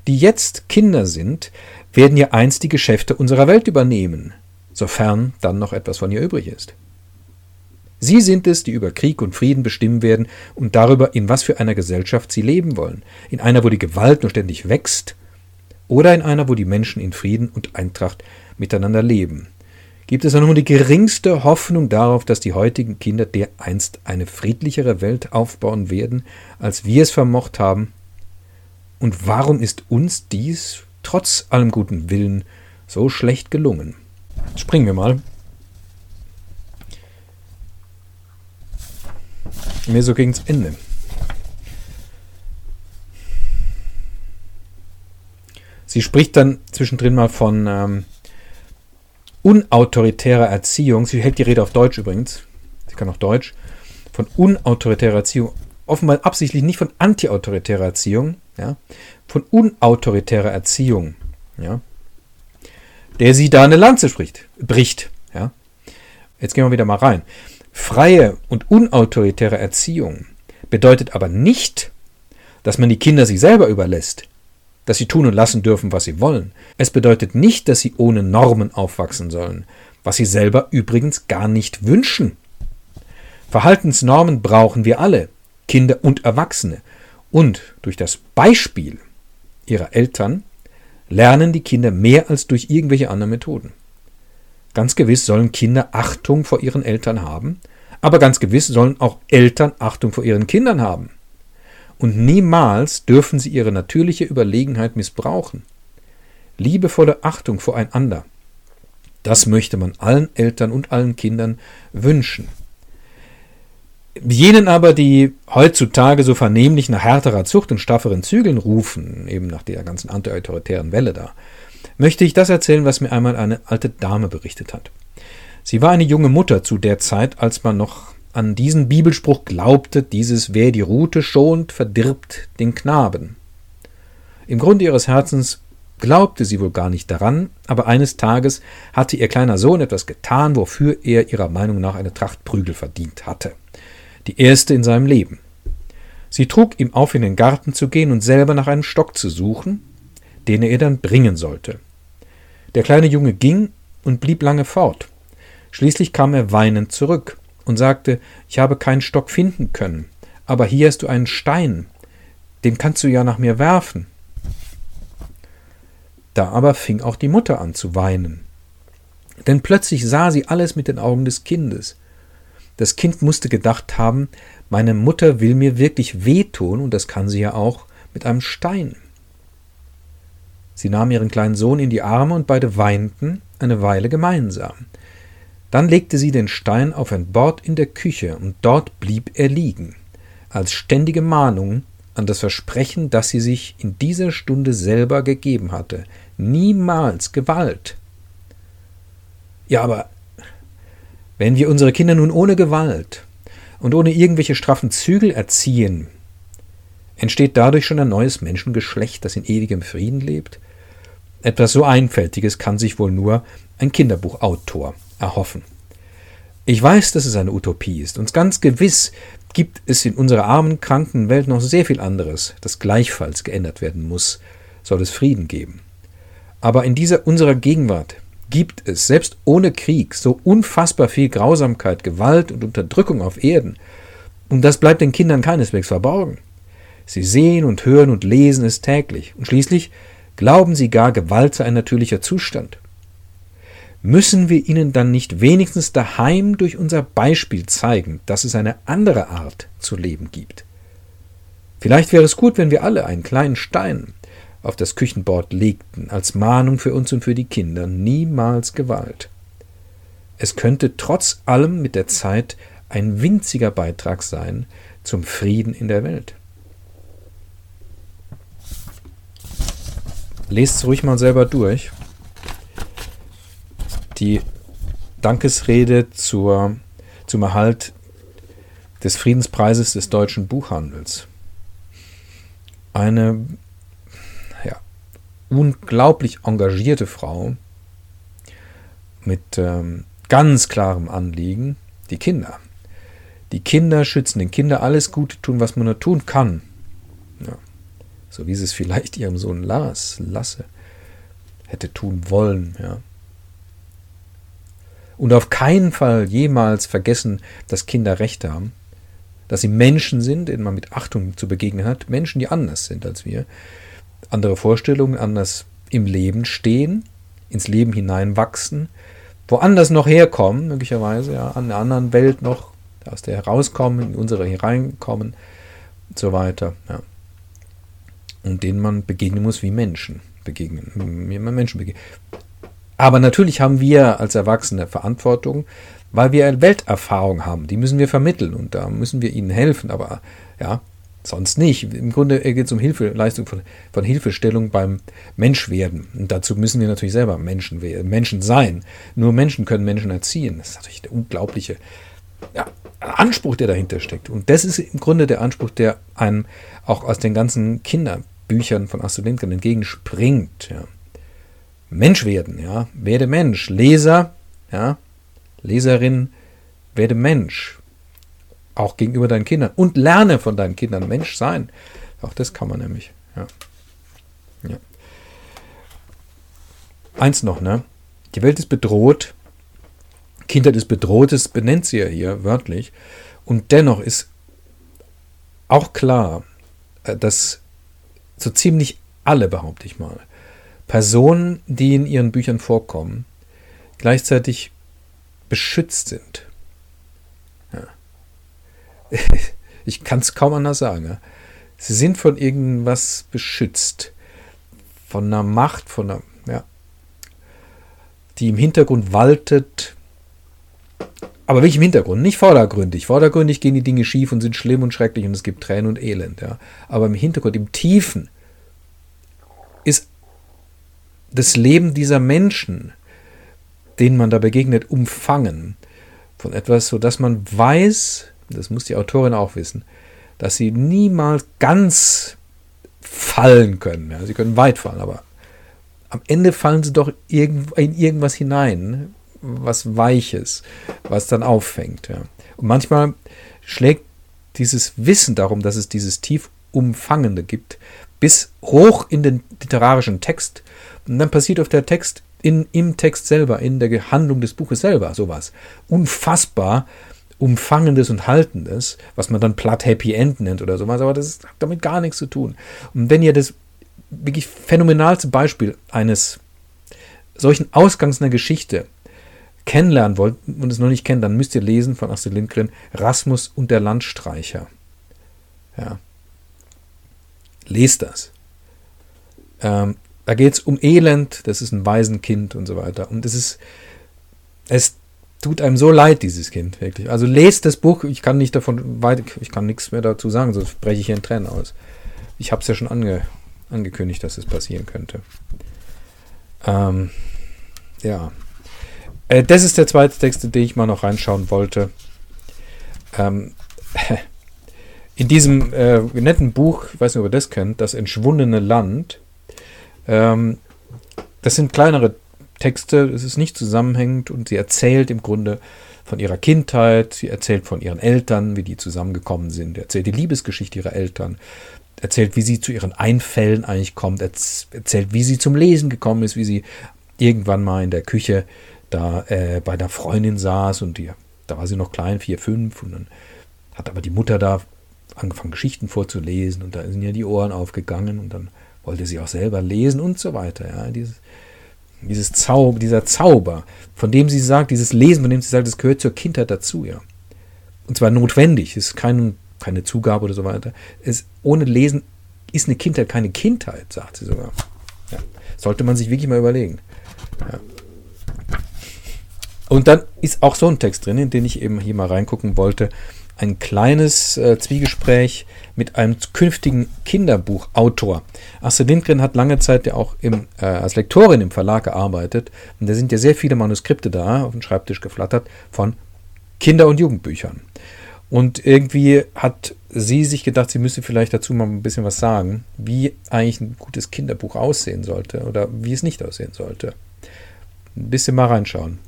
[SPEAKER 1] Die jetzt Kinder sind, werden ja einst die Geschäfte unserer Welt übernehmen, sofern dann noch etwas von ihr übrig ist. Sie sind es, die über Krieg und Frieden bestimmen werden und darüber, in was für einer Gesellschaft sie leben wollen. In einer, wo die Gewalt nur ständig wächst oder in einer, wo die Menschen in Frieden und Eintracht miteinander leben. Gibt es auch nur die geringste Hoffnung darauf, dass die heutigen Kinder dereinst eine friedlichere Welt aufbauen werden, als wir es vermocht haben? Und warum ist uns dies, trotz allem guten Willen, so schlecht gelungen? Springen wir mal. Mir so gegens Ende. Sie spricht dann zwischendrin mal von ähm, unautoritärer Erziehung. Sie hält die Rede auf Deutsch übrigens. Sie kann auch Deutsch. Von unautoritärer Erziehung. Offenbar absichtlich nicht von antiautoritärer Erziehung. Ja, von unautoritärer Erziehung. Ja, der sie da eine Lanze spricht, bricht. Ja. Jetzt gehen wir wieder mal rein. Freie und unautoritäre Erziehung bedeutet aber nicht, dass man die Kinder sich selber überlässt dass sie tun und lassen dürfen, was sie wollen. Es bedeutet nicht, dass sie ohne Normen aufwachsen sollen, was sie selber übrigens gar nicht wünschen. Verhaltensnormen brauchen wir alle, Kinder und Erwachsene. Und durch das Beispiel ihrer Eltern lernen die Kinder mehr als durch irgendwelche anderen Methoden. Ganz gewiss sollen Kinder Achtung vor ihren Eltern haben, aber ganz gewiss sollen auch Eltern Achtung vor ihren Kindern haben und niemals dürfen sie ihre natürliche Überlegenheit missbrauchen. Liebevolle Achtung voreinander. Das möchte man allen Eltern und allen Kindern wünschen. Jenen aber, die heutzutage so vernehmlich nach härterer Zucht und strafferen Zügeln rufen, eben nach der ganzen antiautoritären Welle da, möchte ich das erzählen, was mir einmal eine alte Dame berichtet hat. Sie war eine junge Mutter zu der Zeit, als man noch an diesen Bibelspruch glaubte, dieses wer die Rute schont, verdirbt den Knaben. Im Grunde ihres Herzens glaubte sie wohl gar nicht daran, aber eines Tages hatte ihr kleiner Sohn etwas getan, wofür er ihrer Meinung nach eine Tracht Prügel verdient hatte. Die erste in seinem Leben. Sie trug ihm auf, in den Garten zu gehen und selber nach einem Stock zu suchen, den er ihr dann bringen sollte. Der kleine Junge ging und blieb lange fort. Schließlich kam er weinend zurück und sagte, ich habe keinen Stock finden können, aber hier hast du einen Stein, den kannst du ja nach mir werfen. Da aber fing auch die Mutter an zu weinen. Denn plötzlich sah sie alles mit den Augen des Kindes. Das Kind musste gedacht haben, meine Mutter will mir wirklich wehtun und das kann sie ja auch mit einem Stein. Sie nahm ihren kleinen Sohn in die Arme und beide weinten eine Weile gemeinsam. Dann legte sie den Stein auf ein Bord in der Küche und dort blieb er liegen, als ständige Mahnung an das Versprechen, das sie sich in dieser Stunde selber gegeben hatte. Niemals Gewalt. Ja, aber wenn wir unsere Kinder nun ohne Gewalt und ohne irgendwelche straffen Zügel erziehen, entsteht dadurch schon ein neues Menschengeschlecht, das in ewigem Frieden lebt? Etwas so Einfältiges kann sich wohl nur ein Kinderbuchautor erhoffen. Ich weiß, dass es eine Utopie ist, und ganz gewiss gibt es in unserer armen, kranken Welt noch sehr viel anderes, das gleichfalls geändert werden muss, soll es Frieden geben. Aber in dieser unserer Gegenwart gibt es, selbst ohne Krieg, so unfassbar viel Grausamkeit, Gewalt und Unterdrückung auf Erden, und das bleibt den Kindern keineswegs verborgen. Sie sehen und hören und lesen es täglich, und schließlich Glauben Sie gar, Gewalt sei ein natürlicher Zustand? Müssen wir ihnen dann nicht wenigstens daheim durch unser Beispiel zeigen, dass es eine andere Art zu leben gibt? Vielleicht wäre es gut, wenn wir alle einen kleinen Stein auf das Küchenbord legten, als Mahnung für uns und für die Kinder, niemals Gewalt. Es könnte trotz allem mit der Zeit ein winziger Beitrag sein zum Frieden in der Welt. Lest es ruhig mal selber durch. Die Dankesrede zur, zum Erhalt des Friedenspreises des deutschen Buchhandels. Eine ja, unglaublich engagierte Frau mit ähm, ganz klarem Anliegen, die Kinder. Die Kinder schützen, den Kinder alles Gute tun, was man nur tun kann. So wie sie es vielleicht ihrem Sohn Lars, Lasse, hätte tun wollen, ja. Und auf keinen Fall jemals vergessen, dass Kinder Rechte haben, dass sie Menschen sind, denen man mit Achtung zu begegnen hat, Menschen, die anders sind als wir, andere Vorstellungen, anders im Leben stehen, ins Leben hineinwachsen, woanders noch herkommen, möglicherweise, ja, an einer anderen Welt noch, aus der herauskommen, in unsere hereinkommen und so weiter. Ja und denen man begegnen muss wie Menschen begegnen, wie man Menschen begegnet. Aber natürlich haben wir als Erwachsene Verantwortung, weil wir Welterfahrung haben. Die müssen wir vermitteln und da müssen wir ihnen helfen. Aber ja, sonst nicht. Im Grunde geht es um Hilfe, Leistung von, von Hilfestellung beim Menschwerden. Und dazu müssen wir natürlich selber Menschen, Menschen sein. Nur Menschen können Menschen erziehen. Das ist natürlich der unglaubliche ja, Anspruch, der dahinter steckt. Und das ist im Grunde der Anspruch, der einem auch aus den ganzen Kinderbüchern von Astrid Lindgren entgegenspringt. Ja. Mensch werden, ja, werde Mensch. Leser, ja, Leserin, werde Mensch. Auch gegenüber deinen Kindern. Und lerne von deinen Kindern Mensch sein. Auch das kann man nämlich. Ja. ja. Eins noch, ne? Die Welt ist bedroht Kindheit des Bedrohtes benennt sie ja hier wörtlich. Und dennoch ist auch klar, äh, dass so ziemlich alle, behaupte ich mal, Personen, die in ihren Büchern vorkommen, gleichzeitig beschützt sind. Ja. <laughs> Ich kann es kaum anders sagen. Sie sind von irgendwas beschützt. Von einer Macht, von einer, ja, die im Hintergrund waltet, aber wirklich im Hintergrund, nicht vordergründig. Vordergründig gehen die Dinge schief und sind schlimm und schrecklich und es gibt Tränen und Elend. Ja. Aber im Hintergrund, im Tiefen, ist das Leben dieser Menschen, denen man da begegnet, umfangen von etwas, sodass man weiß, das muss die Autorin auch wissen, dass sie niemals ganz fallen können. Ja. Sie können weit fallen, aber am Ende fallen sie doch in irgendwas hinein, was Weiches, was dann auffängt. Ja. Und manchmal schlägt dieses Wissen darum, dass es dieses tief Umfangende gibt, bis hoch in den literarischen Text. Und dann passiert auf der Text, in, im Text selber, in der Handlung des Buches selber sowas. Unfassbar Umfangendes und Haltendes, was man dann platt Happy End nennt oder sowas, aber das hat damit gar nichts zu tun. Und wenn ihr das wirklich phänomenalste Beispiel eines solchen Ausgangs einer Geschichte kennenlernen wollt und es noch nicht kennt, dann müsst ihr lesen von Astrid Lindgren Rasmus und der Landstreicher. Ja. Lest das. Ähm, da geht es um Elend, das ist ein Waisenkind und so weiter. Und es ist, es tut einem so leid, dieses Kind, wirklich. Also lest das Buch, ich kann nicht davon weit, ich kann nichts mehr dazu sagen, sonst breche ich hier in Tränen aus. Ich habe es ja schon ange, angekündigt, dass es passieren könnte. Ähm, ja. Äh, das ist der zweite Text, in den ich mal noch reinschauen wollte. Ähm, <laughs> in diesem äh, netten Buch, ich weiß nicht, ob ihr das kennt, Das entschwundene Land, ähm, das sind kleinere Texte, es ist nicht zusammenhängend und sie erzählt im Grunde von ihrer Kindheit, sie erzählt von ihren Eltern, wie die zusammengekommen sind, erzählt die Liebesgeschichte ihrer Eltern, erzählt, wie sie zu ihren Einfällen eigentlich kommt, erzählt, wie sie zum Lesen gekommen ist, wie sie irgendwann mal in der Küche da äh, bei der Freundin saß und die, da war sie noch klein, vier, fünf, und dann hat aber die Mutter da angefangen, Geschichten vorzulesen und da sind ja die Ohren aufgegangen und dann wollte sie auch selber lesen und so weiter. Ja, dieses, dieses Zauber, dieser Zauber, von dem sie sagt, dieses Lesen, von dem sie sagt, das gehört zur Kindheit dazu, ja. Und zwar notwendig, es ist kein, keine Zugabe oder so weiter. Es, ohne Lesen ist eine Kindheit keine Kindheit, sagt sie sogar. Ja. Sollte man sich wirklich mal überlegen. Ja. Und dann ist auch so ein Text drin, in den ich eben hier mal reingucken wollte. Ein kleines äh, Zwiegespräch mit einem künftigen Kinderbuchautor. Astrid Lindgren hat lange Zeit ja auch im, äh, als Lektorin im Verlag gearbeitet. Und da sind ja sehr viele Manuskripte da auf dem Schreibtisch geflattert von Kinder- und Jugendbüchern. Und irgendwie hat sie sich gedacht, sie müsse vielleicht dazu mal ein bisschen was sagen, wie eigentlich ein gutes Kinderbuch aussehen sollte oder wie es nicht aussehen sollte. Ein bisschen mal reinschauen.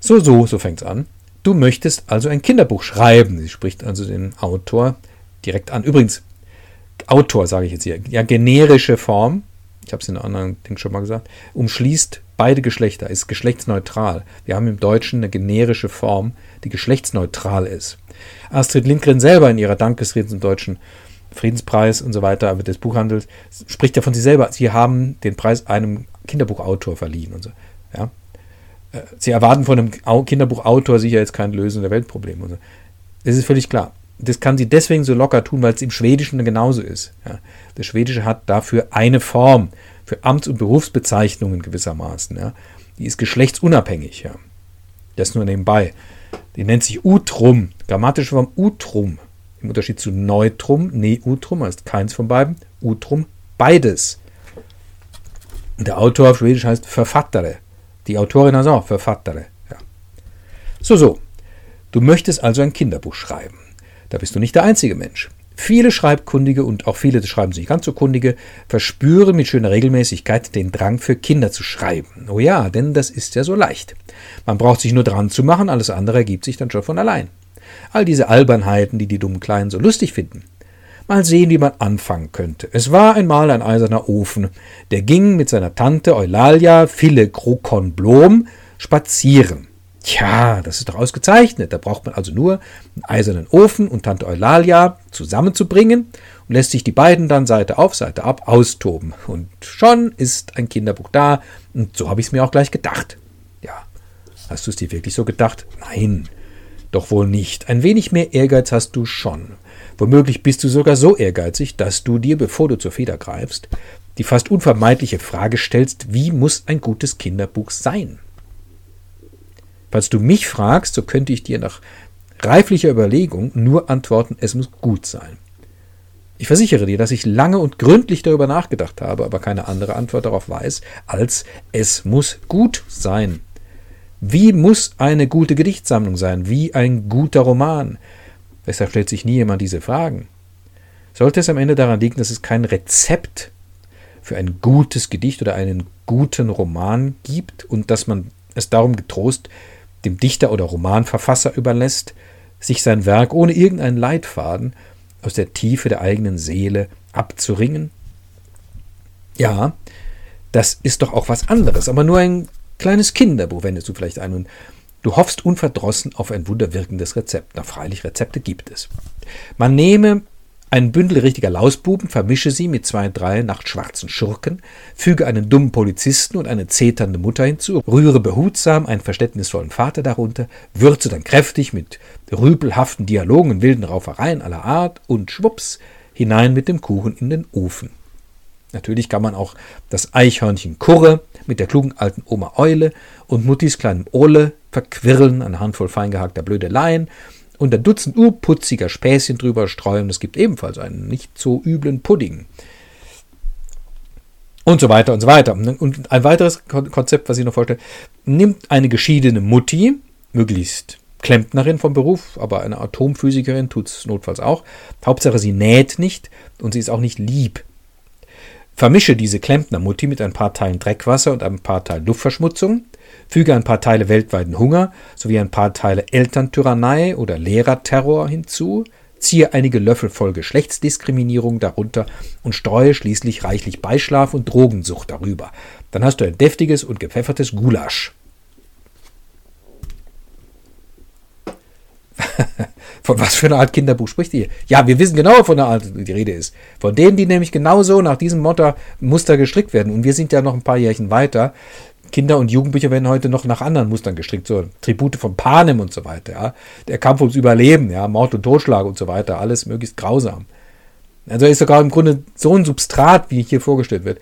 [SPEAKER 1] So, so, so fängt es an. Du möchtest also ein Kinderbuch schreiben. Sie spricht also den Autor direkt an. Übrigens, Autor sage ich jetzt hier. Ja, generische Form, ich habe es in einem anderen Ding schon mal gesagt, umschließt beide Geschlechter, ist geschlechtsneutral. Wir haben im Deutschen eine generische Form, die geschlechtsneutral ist. Astrid Lindgren selber in ihrer Dankesrede zum Deutschen Friedenspreis und so weiter des Buchhandels spricht ja von sich selber. Sie haben den Preis einem Kinderbuchautor verliehen und so. Ja? Äh, sie erwarten von einem Kinderbuchautor sicher jetzt kein Lösen der Weltprobleme. So. Das ist völlig klar. Das kann sie deswegen so locker tun, weil es im Schwedischen genauso ist. Ja? Das Schwedische hat dafür eine Form für Amts- und Berufsbezeichnungen gewissermaßen. Ja? Die ist geschlechtsunabhängig. Ja? Das nur nebenbei. Die nennt sich Utrum, grammatische Form Utrum. Im Unterschied zu Neutrum, Neutrum heißt keins von beiden, Utrum beides. Der Autor auf Schwedisch heißt Verfattere. Die Autorin heißt auch Verfattere. Ja. So, so. Du möchtest also ein Kinderbuch schreiben. Da bist du nicht der einzige Mensch. Viele Schreibkundige und auch viele, das schreiben sich ganz so Kundige, verspüren mit schöner Regelmäßigkeit den Drang für Kinder zu schreiben. Oh ja, denn das ist ja so leicht. Man braucht sich nur dran zu machen, alles andere ergibt sich dann schon von allein. All diese Albernheiten, die die dummen Kleinen so lustig finden. Mal sehen, wie man anfangen könnte. Es war einmal ein eiserner Ofen, der ging mit seiner Tante Eulalia Phile Krokon Blom spazieren. Tja, das ist doch ausgezeichnet. Da braucht man also nur einen eisernen Ofen und Tante Eulalia zusammenzubringen und lässt sich die beiden dann Seite auf, Seite ab austoben. Und schon ist ein Kinderbuch da. Und so habe ich es mir auch gleich gedacht. Ja, hast du es dir wirklich so gedacht? Nein, doch wohl nicht. Ein wenig mehr Ehrgeiz hast du schon. Womöglich bist du sogar so ehrgeizig, dass du dir, bevor du zur Feder greifst, die fast unvermeidliche Frage stellst, wie muss ein gutes Kinderbuch sein? Falls du mich fragst, so könnte ich dir nach reiflicher Überlegung nur antworten, es muss gut sein. Ich versichere dir, dass ich lange und gründlich darüber nachgedacht habe, aber keine andere Antwort darauf weiß, als es muss gut sein. Wie muss eine gute Gedichtsammlung sein? Wie ein guter Roman? Deshalb stellt sich nie jemand diese Fragen. Sollte es am Ende daran liegen, dass es kein Rezept für ein gutes Gedicht oder einen guten Roman gibt und dass man es darum getrost dem Dichter oder Romanverfasser überlässt, sich sein Werk ohne irgendeinen Leitfaden aus der Tiefe der eigenen Seele abzuringen? Ja, das ist doch auch was anderes, aber nur ein kleines Kinderbuch wendest du vielleicht ein und du hoffst unverdrossen auf ein wunderwirkendes Rezept. Na freilich, Rezepte gibt es. Man nehme Ein Bündel richtiger Lausbuben, vermische sie mit zwei, drei nachtschwarzen Schurken, füge einen dummen Polizisten und eine zeternde Mutter hinzu, rühre behutsam einen verständnisvollen Vater darunter, würze dann kräftig mit rüpelhaften Dialogen und wilden Raufereien aller Art und schwupps hinein mit dem Kuchen in den Ofen. Natürlich kann man auch das Eichhörnchen Kurre mit der klugen alten Oma Eule und Muttis kleinem Ole verquirlen, eine Handvoll feingehackter Blödeleien und ein Dutzend urputziger Späßchen drüber streuen. Es gibt ebenfalls einen nicht so üblen Pudding. Und so weiter und so weiter. Und ein weiteres Konzept, was ich noch vorstelle, nimmt eine geschiedene Mutti, möglichst Klempnerin vom Beruf, aber eine Atomphysikerin tut es notfalls auch. Hauptsache, sie näht nicht und sie ist auch nicht lieb. Vermische diese Klempnermutti mit ein paar Teilen Dreckwasser und ein paar Teilen Luftverschmutzung Füge ein paar Teile weltweiten Hunger sowie ein paar Teile Elterntyrannei oder Lehrerterror hinzu, ziehe einige Löffel voll Geschlechtsdiskriminierung darunter und streue schließlich reichlich Beischlaf und Drogensucht darüber. Dann hast du ein deftiges und gepfeffertes Gulasch. <laughs> Von was für einer Art Kinderbuch spricht ihr? Ja, wir wissen genau, von der Art die Rede ist. Von denen, die nämlich genauso nach diesem Mutter, Muster gestrickt werden. Und wir sind ja noch ein paar Jährchen weiter. Kinder- und Jugendbücher werden heute noch nach anderen Mustern gestrickt, so Tribute von Panem und so weiter, ja. Der Kampf ums Überleben, ja, Mord und Totschlag und so weiter, alles möglichst grausam. Also ist sogar im Grunde so ein Substrat, wie hier vorgestellt wird,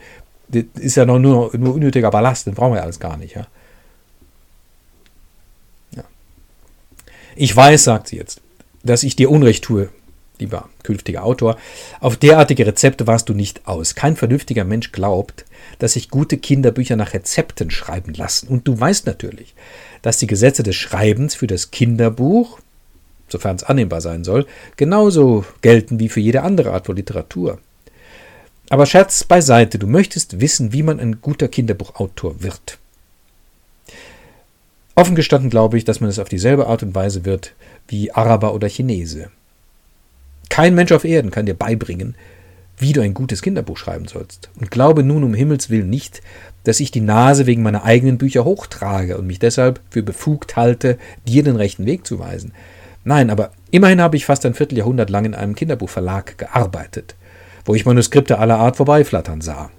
[SPEAKER 1] das ist ja noch nur, nur unnötiger Ballast, den brauchen wir ja alles gar nicht, ja. Ich weiß, sagt sie jetzt, dass ich dir Unrecht tue, lieber künftiger Autor, auf derartige Rezepte warst du nicht aus. Kein vernünftiger Mensch glaubt, dass sich gute Kinderbücher nach Rezepten schreiben lassen. Und du weißt natürlich, dass die Gesetze des Schreibens für das Kinderbuch, sofern es annehmbar sein soll, genauso gelten wie für jede andere Art von Literatur. Aber Scherz beiseite, du möchtest wissen, wie man ein guter Kinderbuchautor wird. Offen gestanden glaube ich, dass man es auf dieselbe Art und Weise wird wie Araber oder Chinese. Kein Mensch auf Erden kann dir beibringen, wie du ein gutes Kinderbuch schreiben sollst. Und glaube nun um Himmels willen nicht, dass ich die Nase wegen meiner eigenen Bücher hochtrage und mich deshalb für befugt halte, dir den rechten Weg zu weisen. Nein, aber immerhin habe ich fast ein Vierteljahrhundert lang in einem Kinderbuchverlag gearbeitet, wo ich Manuskripte aller Art vorbeiflattern sah.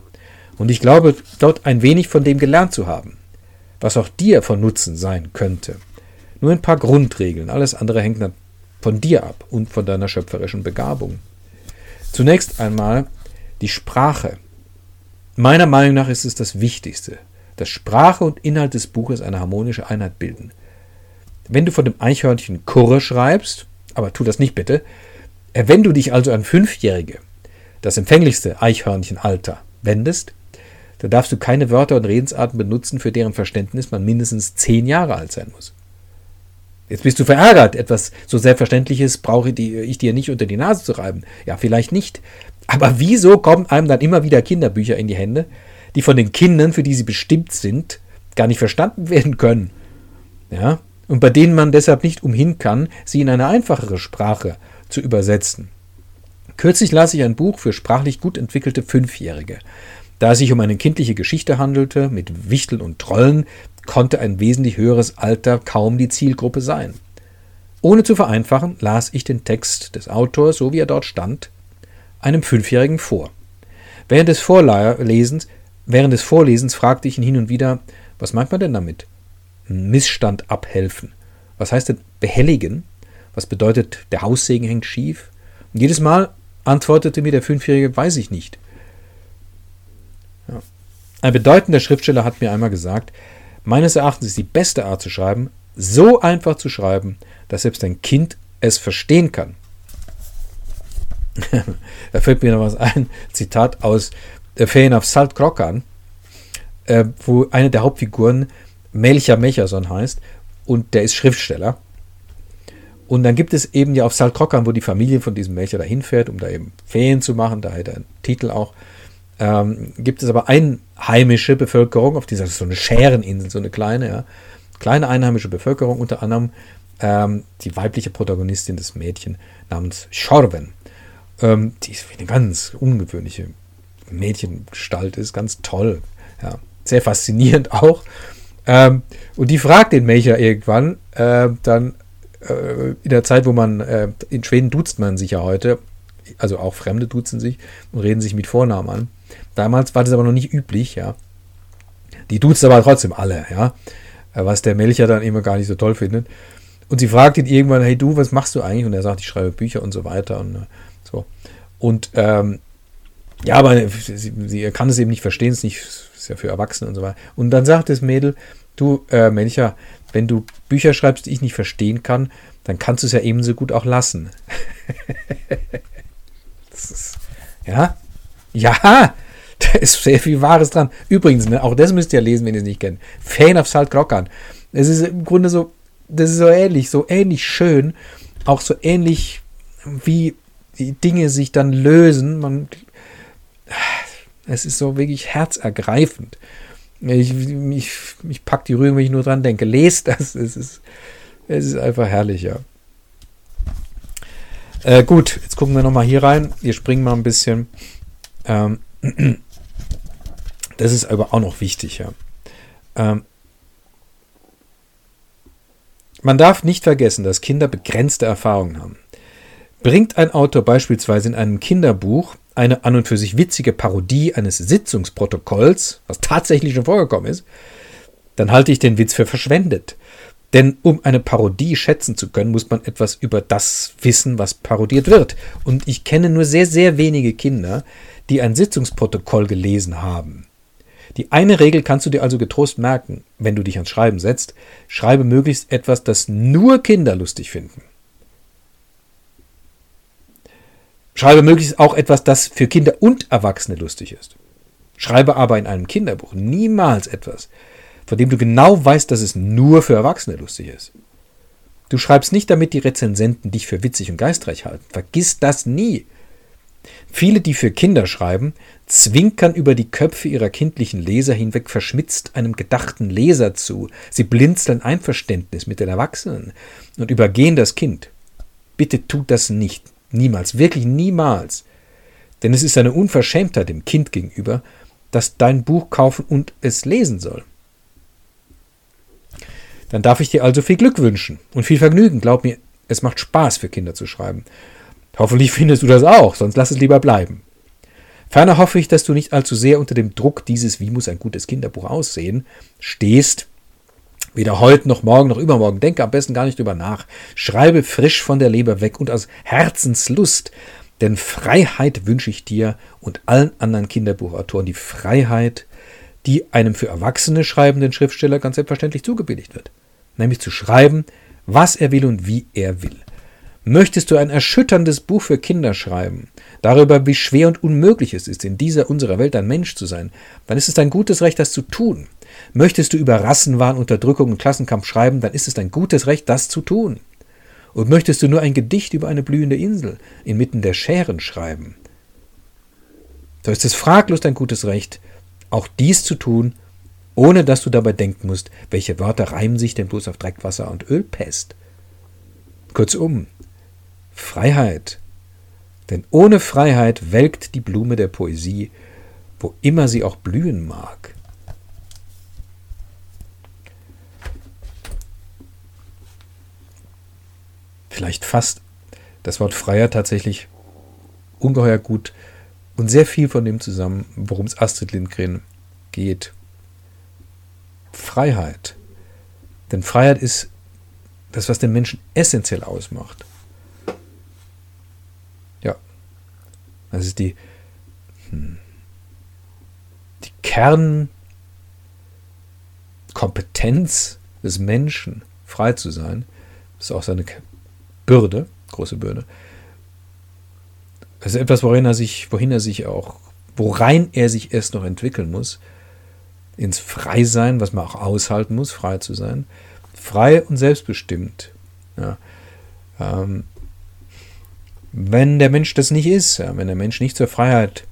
[SPEAKER 1] Und ich glaube, dort ein wenig von dem gelernt zu haben, was auch dir von Nutzen sein könnte. Nur ein paar Grundregeln, alles andere hängt von dir ab und von deiner schöpferischen Begabung. Zunächst einmal die Sprache. Meiner Meinung nach ist es das Wichtigste, dass Sprache und Inhalt des Buches eine harmonische Einheit bilden. Wenn du von dem Eichhörnchen Kurre schreibst, aber tu das nicht bitte, wenn du dich also an Fünfjährige, das empfänglichste Eichhörnchenalter, wendest, dann darfst du keine Wörter und Redensarten benutzen, für deren Verständnis man mindestens zehn Jahre alt sein muss. Jetzt bist du verärgert. Etwas so Selbstverständliches brauche ich dir nicht unter die Nase zu reiben. Ja, vielleicht nicht. Aber wieso kommen einem dann immer wieder Kinderbücher in die Hände, die von den Kindern, für die sie bestimmt sind, gar nicht verstanden <laughs> werden können? Ja? Und bei denen man deshalb nicht umhin kann, sie in eine einfachere Sprache zu übersetzen. Kürzlich las ich ein Buch für sprachlich gut entwickelte Fünfjährige. Da es sich um eine kindliche Geschichte handelte, mit Wichteln und Trollen, konnte ein wesentlich höheres Alter kaum die Zielgruppe sein. Ohne zu vereinfachen, las ich den Text des Autors, so wie er dort stand, einem Fünfjährigen vor. Während des Vorlesens, während des Vorlesens fragte ich ihn hin und wieder, was meint man denn damit? Missstand abhelfen. Was heißt denn behelligen? Was bedeutet, der Haussegen hängt schief? Und jedes Mal antwortete mir der Fünfjährige, weiß ich nicht. Ein bedeutender Schriftsteller hat mir einmal gesagt, Meines Erachtens ist die beste Art zu schreiben, so einfach zu schreiben, dass selbst ein Kind es verstehen kann. <laughs> da fällt mir noch was ein, Zitat aus Ferien auf Saltkrokan, äh, wo eine der Hauptfiguren Melcher Mecherson heißt und der ist Schriftsteller. Und dann gibt es eben ja auf Saltkrokan, wo die Familie von diesem Melcher dahin fährt, um da eben Ferien zu machen, da hat er einen Titel auch, ähm, gibt es aber einheimische Bevölkerung auf dieser so eine Schäreninsel, so eine kleine, ja, kleine einheimische Bevölkerung, unter anderem ähm, die weibliche Protagonistin des Mädchen namens Schorven. Ähm, die ist eine ganz ungewöhnliche Mädchengestalt, ist ganz toll, ja, sehr faszinierend auch. Ähm, und die fragt den Melcher irgendwann, äh, dann äh, in der Zeit, wo man, äh, in Schweden duzt man sich ja heute, also auch Fremde duzen sich und reden sich mit Vornamen an. Damals war das aber noch nicht üblich, ja. Die duzen aber trotzdem alle, ja. Was der Melcher dann immer gar nicht so toll findet. Und sie fragt ihn irgendwann, hey du, was machst du eigentlich? Und er sagt, ich schreibe Bücher und so weiter und äh, so. Und ähm, ja, aber sie, sie kann es eben nicht verstehen, es ist, nicht, ist ja für Erwachsene und so weiter. Und dann sagt das Mädel, du äh, Melcher, wenn du Bücher schreibst, die ich nicht verstehen kann, dann kannst du es ja ebenso gut auch lassen. <laughs> ist, ja, ja, <laughs> da ist sehr viel Wahres dran. Übrigens, ne, auch das müsst ihr lesen, wenn ihr es nicht kennt. Fan of Salt Grockern. Es ist im Grunde so, das ist so ähnlich, so ähnlich schön, auch so ähnlich wie die Dinge sich dann lösen. Man, es ist so wirklich herzergreifend. Ich, ich, ich pack die Rührung, wenn ich nur dran denke. Lest das, es ist, es ist einfach herrlich, ja. Äh, gut, jetzt gucken wir nochmal hier rein. Wir springen mal ein bisschen. Ähm, das ist aber auch noch wichtig, ja. Ähm, man darf nicht vergessen, dass Kinder begrenzte Erfahrungen haben. Bringt ein Autor beispielsweise in einem Kinderbuch eine an und für sich witzige Parodie eines Sitzungsprotokolls, was tatsächlich schon vorgekommen ist, dann halte ich den Witz für verschwendet. Denn um eine Parodie schätzen zu können, muss man etwas über das wissen, was parodiert wird. Und ich kenne nur sehr, sehr wenige Kinder, die ein Sitzungsprotokoll gelesen haben. Die eine Regel kannst du dir also getrost merken, wenn du dich ans Schreiben setzt. Schreibe möglichst etwas, das nur Kinder lustig finden. Schreibe möglichst auch etwas, das für Kinder und Erwachsene lustig ist. Schreibe aber in einem Kinderbuch niemals etwas, von dem du genau weißt, dass es nur für Erwachsene lustig ist. Du schreibst nicht, damit die Rezensenten dich für witzig und geistreich halten. Vergiss das nie. Viele, die für Kinder schreiben, zwinkern über die Köpfe ihrer kindlichen Leser hinweg verschmitzt einem gedachten Leser zu. Sie blinzeln Einverständnis mit den Erwachsenen und übergehen das Kind. Bitte tut das nicht. Niemals, wirklich niemals. Denn es ist eine Unverschämtheit dem Kind gegenüber, das dein Buch kaufen und es lesen soll. Dann darf ich dir also viel Glück wünschen und viel Vergnügen. Glaub mir, es macht Spaß für Kinder zu schreiben. Hoffentlich findest du das auch, sonst lass es lieber bleiben. Ferner hoffe ich, dass du nicht allzu sehr unter dem Druck dieses Wie muss ein gutes Kinderbuch aussehen stehst Weder heute noch morgen noch übermorgen. Denke am besten gar nicht drüber nach. Schreibe frisch von der Leber weg und aus Herzenslust. Denn Freiheit wünsche ich dir und allen anderen Kinderbuchautoren. Die Freiheit, die einem für Erwachsene schreibenden Schriftsteller ganz selbstverständlich zugebilligt wird. Nämlich zu schreiben, was er will und wie er will. Möchtest du ein erschütterndes Buch für Kinder schreiben, darüber, wie schwer und unmöglich es ist, in dieser unserer Welt ein Mensch zu sein, dann ist es dein gutes Recht, das zu tun. Möchtest du über Rassenwahn, Unterdrückung und Klassenkampf schreiben, dann ist es dein gutes Recht, das zu tun. Und möchtest du nur ein Gedicht über eine blühende Insel inmitten der Schären schreiben, so ist es fraglos dein gutes Recht, auch dies zu tun, ohne dass du dabei denken musst, welche Wörter reimen sich denn bloß auf Dreckwasser und Ölpest. Kurzum, Freiheit. Denn ohne Freiheit welkt die Blume der Poesie, wo immer sie auch blühen mag. vielleicht fasst das Wort Freier tatsächlich ungeheuer gut und sehr viel von dem zusammen, worum es Astrid Lindgren geht. Freiheit. Denn Freiheit ist das, was den Menschen essentiell ausmacht. Das ist die, hm, die Kernkompetenz des Menschen, frei zu sein. Das ist auch seine Bürde, große Bürde. Das ist etwas, worin er sich, wohin er sich auch, worein er sich erst noch entwickeln muss. Ins Freisein, was man auch aushalten muss, frei zu sein. Frei und selbstbestimmt. Ja. Ähm, wenn der Mensch das nicht ist, ja, wenn der Mensch nicht zur Freiheit,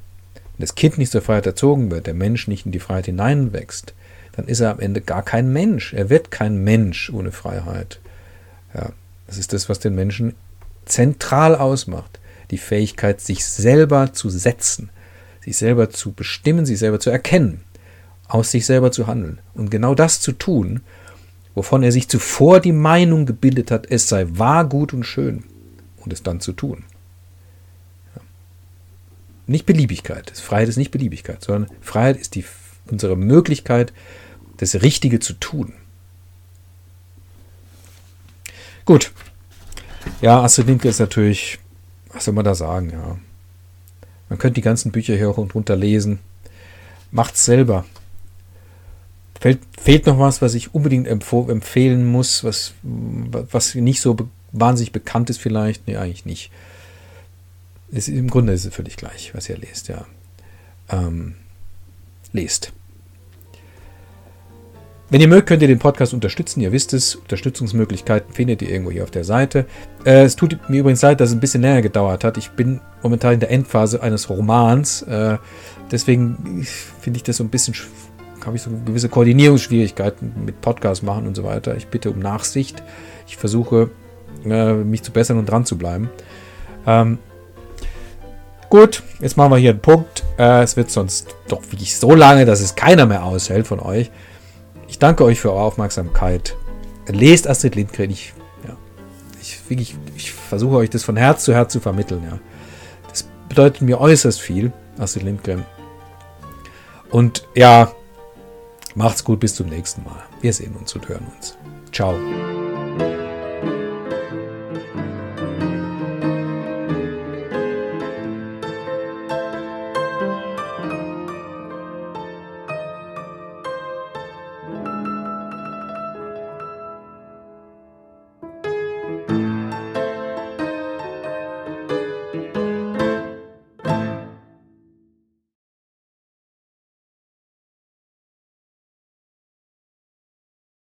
[SPEAKER 1] das Kind nicht zur Freiheit erzogen wird, der Mensch nicht in die Freiheit hineinwächst, dann ist er am Ende gar kein Mensch. Er wird kein Mensch ohne Freiheit. Ja. Das ist das, was den Menschen zentral ausmacht. Die Fähigkeit, sich selber zu setzen, sich selber zu bestimmen, sich selber zu erkennen, aus sich selber zu handeln. Und genau das zu tun, wovon er sich zuvor die Meinung gebildet hat, es sei wahr, gut und schön, und es dann zu tun. nicht Beliebigkeit. Freiheit ist nicht Beliebigkeit, sondern Freiheit ist die, unsere Möglichkeit, das Richtige zu tun. Gut. Ja, Astrid Lindgren ist natürlich, was soll man da sagen, ja. Man könnte die ganzen Bücher hier hoch und runter lesen. Macht's selber. Fehlt, fehlt noch was, was ich unbedingt empfehlen muss, was, was nicht so wahnsinnig bekannt ist vielleicht? Nee, eigentlich nicht. Ist, Im Grunde ist es völlig gleich, was ihr lest, ja. Ähm, lest. Wenn ihr mögt, könnt ihr den Podcast unterstützen. Ihr wisst es, Unterstützungsmöglichkeiten findet ihr irgendwo hier auf der Seite. Äh, es tut mir übrigens leid, dass es ein bisschen länger gedauert hat. Ich bin momentan in der Endphase eines Romans. Äh, deswegen finde ich das so ein bisschen, habe ich so gewisse Koordinierungsschwierigkeiten mit Podcast machen und so weiter. Ich bitte um Nachsicht. Ich versuche, äh, mich zu bessern und dran zu bleiben. Ähm, gut, jetzt machen wir hier einen Punkt. Äh, es wird sonst doch wirklich so lange, dass es keiner mehr aushält von euch. Ich danke euch für eure Aufmerksamkeit. Lest Astrid Lindgren. Ich, ja, ich, wirklich, ich versuche euch das von Herz zu Herz zu vermitteln. Ja. Das bedeutet mir äußerst viel, Astrid Lindgren. Und ja, macht's gut, bis zum nächsten Mal. Wir sehen uns und hören uns. Ciao.